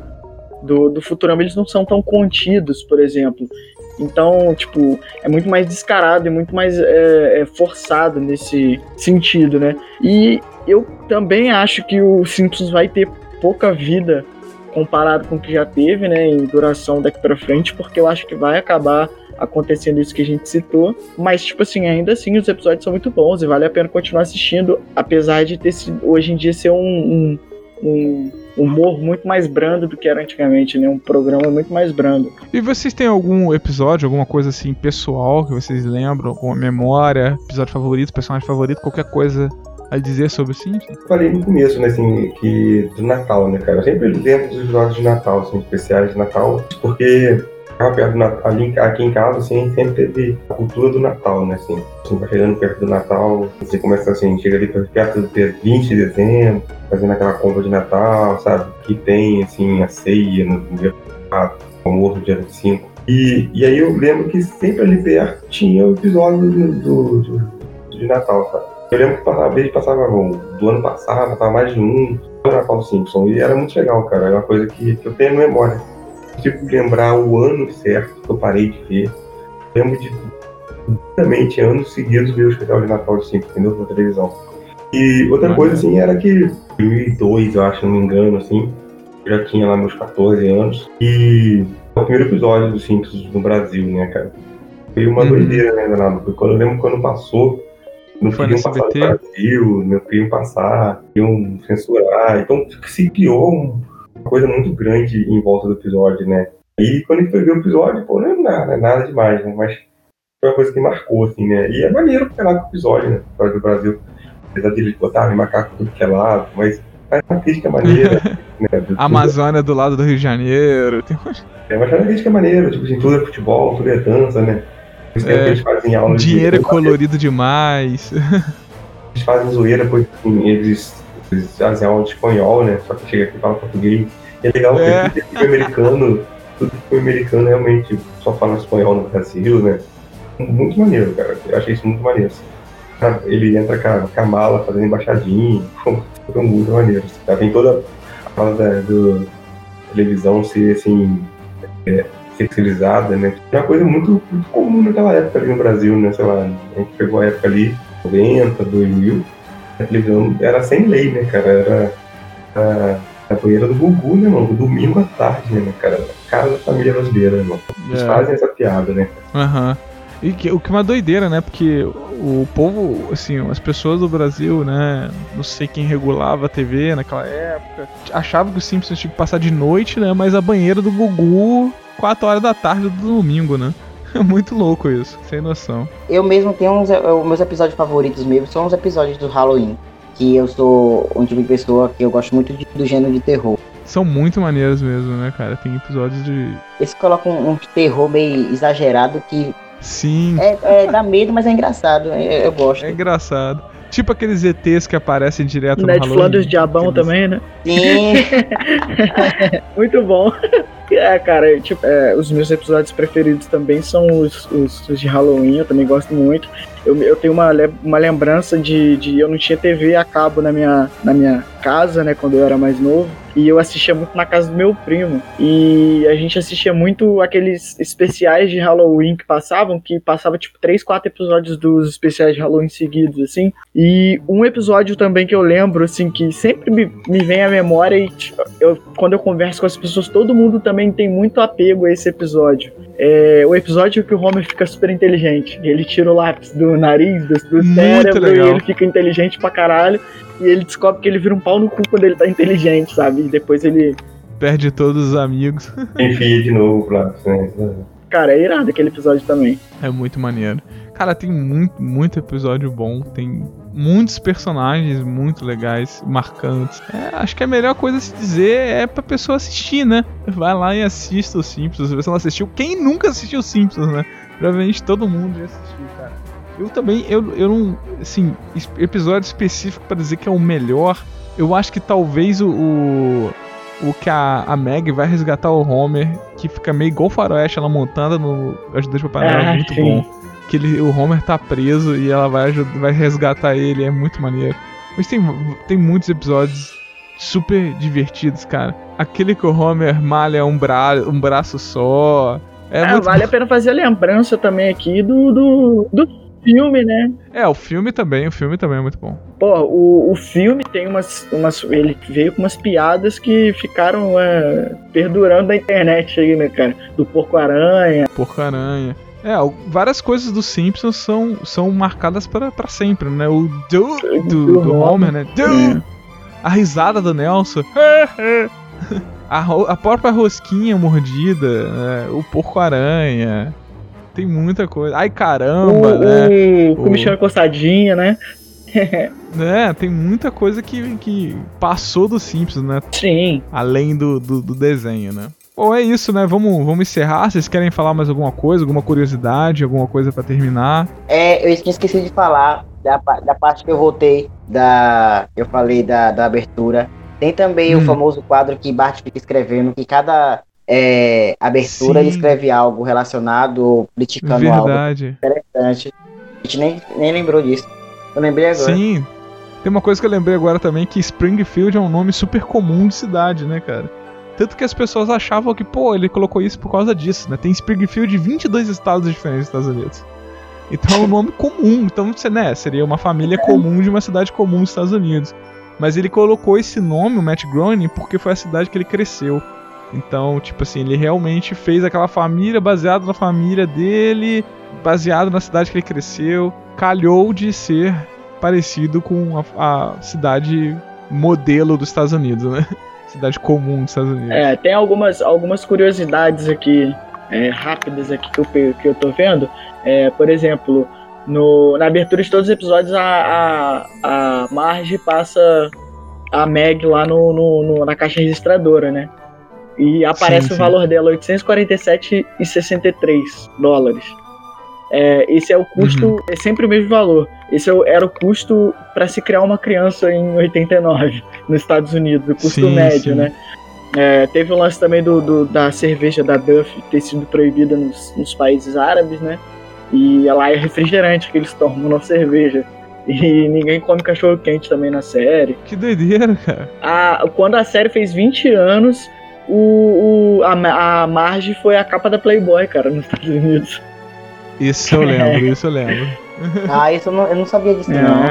[SPEAKER 3] do, do, Futurama, eles não são tão contidos, por exemplo. Então, tipo, é muito mais descarado e muito mais é, é forçado nesse sentido, né? E eu também acho que o Simpsons vai ter pouca vida comparado com o que já teve, né, em duração daqui para frente, porque eu acho que vai acabar acontecendo isso que a gente citou, mas tipo assim, ainda assim os episódios são muito bons e vale a pena continuar assistindo, apesar de ter sido, hoje em dia ser um, um, um humor muito mais brando do que era antigamente, né? Um programa muito mais brando.
[SPEAKER 1] E vocês têm algum episódio, alguma coisa assim pessoal que vocês lembram, alguma memória, episódio favorito, personagem favorito, qualquer coisa a dizer sobre o Simpsons?
[SPEAKER 2] Falei no começo, né, assim, que do Natal, né, cara? Eu sempre lembro dos episódios de Natal, assim, especiais de Natal, porque perto do Natal, ali, aqui em casa, assim, sempre teve a cultura do Natal, né, assim. Assim, vai chegando perto do Natal, você começa assim, chega ali perto do dia 20 de dezembro, fazendo aquela compra de Natal, sabe? Que tem, assim, a ceia no dia 4, o almoço no dia 25. E, e aí eu lembro que sempre ali perto tinha o episódio do, do, do de Natal, sabe? Eu lembro que passava, vez passava do ano passado, passava mais de um Natal Simpson. E era muito legal, cara. É uma coisa que, que eu tenho memória. Tipo, lembrar o ano certo que eu parei de ver. Lembro de realmente anos seguidos ver o especial de Natal do Simpsons, entendeu? Na televisão. E outra coisa, assim, era que em 2002, eu acho, se não me engano, assim, eu já tinha lá meus 14 anos. E o primeiro episódio do Simpsons no Brasil, né, cara? Foi uma uhum. doideira, né, Danado? Porque quando eu lembro quando passou, não Foi queriam passar no Brasil, não queriam passar, queriam censurar. Então se criou uma coisa muito grande em volta do episódio, né? E quando a gente foi ver o episódio, pô, não é nada, é nada demais, né? Mas foi uma coisa que marcou, assim, né? E é maneiro porque lá com o episódio, né? Fora do Brasil. Apesar de eles botarem macaco tudo que é lado, mas faz uma crítica maneira.
[SPEAKER 1] né? Do, Amazônia do lado do Rio de Janeiro. Tem...
[SPEAKER 2] É, mas faz uma crítica maneira, tipo assim, tudo é futebol, tudo é dança, né?
[SPEAKER 1] É, eles fazem aula dinheiro de... é colorido demais.
[SPEAKER 2] Eles fazem zoeira porque assim, eles, eles fazem aula de espanhol, né? Só que chega aqui e fala português. E é legal é. porque tudo americano, tudo que americano realmente só fala espanhol no Brasil, né? Muito maneiro, cara. Eu achei isso muito maneiro. Ele entra com a, com a mala fazendo embaixadinha. Foi muito maneiro. Já tem toda a fala da do, televisão ser assim. É, sexualizada, né? É uma coisa muito, muito, comum naquela época ali no Brasil, né? Sei lá, a gente pegou a época ali, 90, 2000, a televisão era sem lei, né, cara? Era a, a banheira do Gugu, né, mano? Domingo à tarde, né, cara? Cara da família brasileira, né, mano? Eles é. fazem essa piada, né?
[SPEAKER 1] Aham. Uhum. E que, o que é uma doideira, né? Porque o povo, assim, as pessoas do Brasil, né? Não sei quem regulava a TV naquela época, achavam que o Simpsons tinha que passar de noite, né? Mas a banheira do Gugu 4 horas da tarde do domingo, né? É muito louco isso, sem noção.
[SPEAKER 4] Eu mesmo tenho uns. Os meus episódios favoritos mesmo são os episódios do Halloween. Que eu sou um tipo de pessoa que eu gosto muito de, do gênero de terror.
[SPEAKER 1] São muito maneiros mesmo, né, cara? Tem episódios de.
[SPEAKER 4] Eles colocam um, um terror meio exagerado que.
[SPEAKER 1] Sim.
[SPEAKER 4] É, é, dá medo, mas é engraçado. Eu, eu gosto.
[SPEAKER 1] É engraçado. Tipo aqueles ETs que aparecem direto
[SPEAKER 3] no Halloween. Flanders Diabão aqueles... também, né?
[SPEAKER 4] Sim.
[SPEAKER 3] Muito bom. É, cara, tipo, é, os meus episódios preferidos também são os, os, os, de Halloween, eu também gosto muito. Eu, eu tenho uma, uma lembrança de, de eu não tinha TV a cabo na minha, na minha casa, né, quando eu era mais novo. E eu assistia muito na casa do meu primo. E a gente assistia muito aqueles especiais de Halloween que passavam, que passava tipo três, quatro episódios dos especiais de Halloween seguidos, assim. E um episódio também que eu lembro, assim, que sempre me, me vem à memória e tipo, eu, quando eu converso com as pessoas, todo mundo também tem muito apego a esse episódio. É o episódio que o Homer fica super inteligente. Ele tira o lápis do nariz, do, do cérebro, legal. e ele fica inteligente pra caralho e ele descobre que ele vira um pau no cu quando ele tá inteligente, sabe? E depois ele.
[SPEAKER 1] Perde todos os amigos.
[SPEAKER 2] Enfia de novo lá. Né?
[SPEAKER 3] Cara, é irado aquele episódio também.
[SPEAKER 1] É muito maneiro. Cara, tem muito, muito episódio bom. Tem muitos personagens muito legais, marcantes. É, acho que a melhor coisa a se dizer é pra pessoa assistir, né? Vai lá e assista os Simpsons. Se você não assistiu, quem nunca assistiu os Simpsons, né? Provavelmente todo mundo já assistiu. Eu também, eu, eu não. Assim, episódio específico para dizer que é o melhor. Eu acho que talvez o. o, o que a, a Meg vai resgatar o Homer, que fica meio igual faroeste, ela montada no Ajuda de Papai Noel, é muito sim. bom. Que ele, o Homer tá preso e ela vai, vai resgatar ele, é muito maneiro. Mas tem, tem muitos episódios super divertidos, cara. Aquele que o Homer malha um, bra um braço só
[SPEAKER 3] É, é vale bom. a pena fazer a lembrança também aqui do, do, do filme, né?
[SPEAKER 1] É, o filme também, o filme também é muito bom.
[SPEAKER 3] Pô, o, o filme tem umas, umas. Ele veio com umas piadas que ficaram é, perdurando na internet aí, né, cara? Do Porco-Aranha.
[SPEAKER 1] Porco-Aranha. É, várias coisas do Simpsons são, são marcadas para pra sempre, né? O do, do, do Homer, né? Do, é. A risada do Nelson. a, a própria rosquinha mordida, né? o porco-aranha. Tem muita coisa. Ai caramba,
[SPEAKER 3] o,
[SPEAKER 1] né?
[SPEAKER 3] O comichão coçadinha, né?
[SPEAKER 1] é, tem muita coisa que, que passou do Simpsons, né?
[SPEAKER 3] Sim.
[SPEAKER 1] Além do, do, do desenho, né? Bom, é isso, né? Vamos, vamos encerrar. Vocês querem falar mais alguma coisa, alguma curiosidade, alguma coisa para terminar?
[SPEAKER 4] É, eu tinha esquecido de falar da, da parte que eu voltei, da. Eu falei da, da abertura. Tem também hum. o famoso quadro que Bart fica escrevendo, que cada é, abertura Sim. ele escreve algo relacionado criticando
[SPEAKER 1] Verdade.
[SPEAKER 4] algo interessante. A gente nem, nem lembrou disso. Eu lembrei agora.
[SPEAKER 1] Sim. Tem uma coisa que eu lembrei agora também, que Springfield é um nome super comum de cidade, né, cara? Tanto que as pessoas achavam que, pô, ele colocou isso por causa disso, né? Tem Springfield de 22 estados diferentes dos Estados Unidos. Então é um nome comum. Então, você, né, seria uma família comum de uma cidade comum dos Estados Unidos. Mas ele colocou esse nome, o Matt Groening, porque foi a cidade que ele cresceu. Então, tipo assim, ele realmente fez aquela família baseado na família dele, baseado na cidade que ele cresceu. Calhou de ser parecido com a, a cidade modelo dos Estados Unidos, né? cidade comum dos Estados Unidos.
[SPEAKER 3] É, tem algumas, algumas curiosidades aqui, é, rápidas aqui que eu, que eu tô vendo. É, por exemplo, no, na abertura de todos os episódios, a, a, a Marge passa a Meg lá no, no, no na caixa registradora, né? E aparece sim, o valor dela, 847,63 dólares. É, esse é o custo, uhum. é sempre o mesmo valor. Esse é era o custo para se criar uma criança em 89 nos Estados Unidos, o custo sim, médio, né? É, teve o lance também do, do, da cerveja da Duff ter sido proibida nos, nos, países árabes, né? E lá é refrigerante que eles tomam, não cerveja. E ninguém come cachorro quente também na série.
[SPEAKER 1] Que doideira, cara.
[SPEAKER 3] A, quando a série fez 20 anos, o, o, a, a Marge foi a capa da Playboy, cara, nos Estados Unidos.
[SPEAKER 1] Isso eu lembro, isso eu lembro.
[SPEAKER 4] Ah, isso eu não, eu não sabia disso, é. não.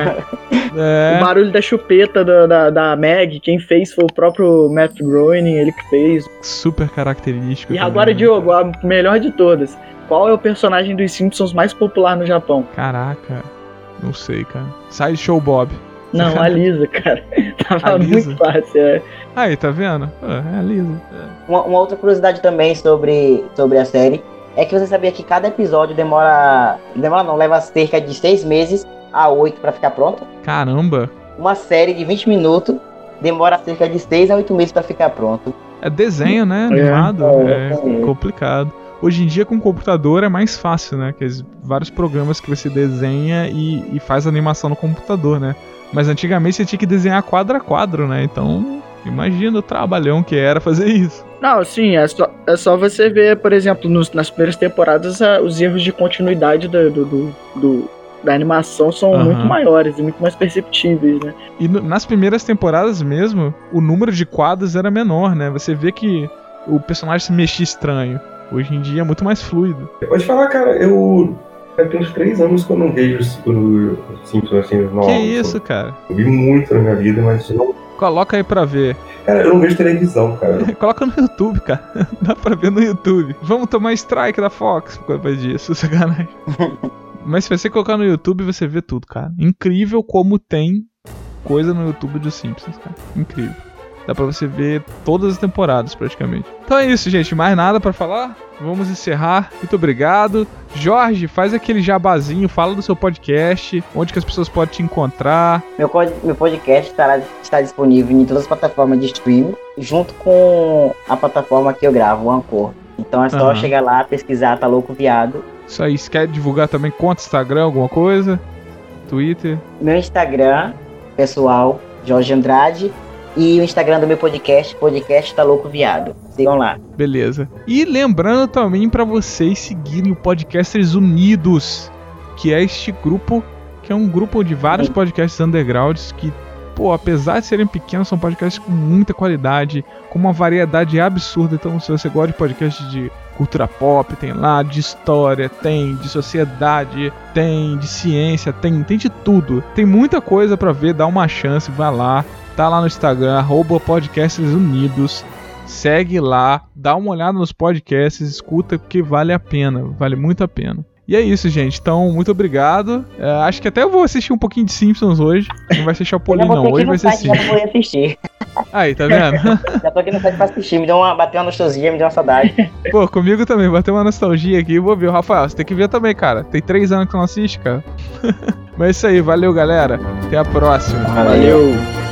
[SPEAKER 3] É. O barulho da chupeta da, da, da, Meg, quem fez foi o próprio Matt Groening, ele que fez.
[SPEAKER 1] Super característico.
[SPEAKER 3] E também. agora, né? Diogo, a melhor de todas. Qual é o personagem dos Simpsons mais popular no Japão?
[SPEAKER 1] Caraca, não sei, cara. Sai Show Bob.
[SPEAKER 3] Não, a Lisa, cara. Tava Lisa? muito fácil, é.
[SPEAKER 1] Aí, tá vendo? É, é a Lisa. É.
[SPEAKER 4] Uma, uma, outra curiosidade também sobre, sobre a série é que você sabia que cada episódio demora. Demora não, leva cerca de seis meses a oito para ficar pronto.
[SPEAKER 1] Caramba!
[SPEAKER 4] Uma série de 20 minutos demora cerca de seis a oito meses para ficar pronto.
[SPEAKER 1] É desenho, né? É. Animado. É, é, complicado. Hoje em dia com computador é mais fácil, né? Que vários programas que você desenha e, e faz animação no computador, né? Mas antigamente você tinha que desenhar quadro a quadro, né? Então Imagina o trabalhão que era fazer isso.
[SPEAKER 3] Não, sim, é só, é só você ver, por exemplo, nos, nas primeiras temporadas, a, os erros de continuidade do, do, do, do da animação são uhum. muito maiores e muito mais perceptíveis, né?
[SPEAKER 1] E no, nas primeiras temporadas mesmo, o número de quadros era menor, né? Você vê que o personagem se mexia estranho. Hoje em dia é muito mais fluido.
[SPEAKER 2] Pode falar, cara, eu. Eu tenho uns três anos que eu não vejo o Simpsons assim, novos.
[SPEAKER 1] Que isso, cara?
[SPEAKER 2] Eu vi muito na minha vida, mas não
[SPEAKER 1] Coloca aí pra ver.
[SPEAKER 2] Cara, eu não vejo televisão, cara.
[SPEAKER 1] Coloca no YouTube, cara. Dá pra ver no YouTube. Vamos tomar strike da Fox por causa disso, sacanagem. Mas se você colocar no YouTube, você vê tudo, cara. Incrível como tem coisa no YouTube dos Simpsons, cara. Incrível. Dá pra você ver todas as temporadas, praticamente. Então é isso, gente. Mais nada para falar? Vamos encerrar. Muito obrigado. Jorge, faz aquele jabazinho, fala do seu podcast, onde que as pessoas podem te encontrar.
[SPEAKER 4] Meu, meu podcast estará, está disponível em todas as plataformas de streaming, junto com a plataforma que eu gravo, o Anchor. Então é só uhum. chegar lá, pesquisar, tá louco viado.
[SPEAKER 1] Isso aí, você quer divulgar também conta Instagram, alguma coisa? Twitter?
[SPEAKER 4] Meu Instagram, pessoal, Jorge Andrade, e o Instagram do meu podcast, podcast tá louco viado. Sigam lá.
[SPEAKER 1] Beleza. E lembrando também para vocês seguirem o Podcasters Unidos, que é este grupo, que é um grupo de vários podcasts undergrounds que pô, apesar de serem pequenos, são podcasts com muita qualidade, com uma variedade absurda. Então, se você gosta de podcast de cultura pop, tem lá de história, tem de sociedade, tem de ciência, tem, tem de tudo. Tem muita coisa para ver, dá uma chance, vai lá. Tá lá no Instagram, arroba Podcasts Unidos. Segue lá, dá uma olhada nos podcasts, escuta porque vale a pena, vale muito a pena. E é isso, gente. Então, muito obrigado. É, acho que até eu vou assistir um pouquinho de Simpsons hoje. Não vai ser Chapolin, não. Hoje vai ser Simpsons.
[SPEAKER 4] vou assistir.
[SPEAKER 1] Aí, tá vendo?
[SPEAKER 4] já tô aqui no site pra assistir. Me deu uma, bateu uma nostalgia, me deu uma saudade.
[SPEAKER 1] Pô, comigo também. Bateu uma nostalgia aqui. Vou ver. Rafael, você tem que ver também, cara. Tem três anos que não assiste, cara. Mas é isso aí. Valeu, galera. Até a próxima.
[SPEAKER 3] Valeu.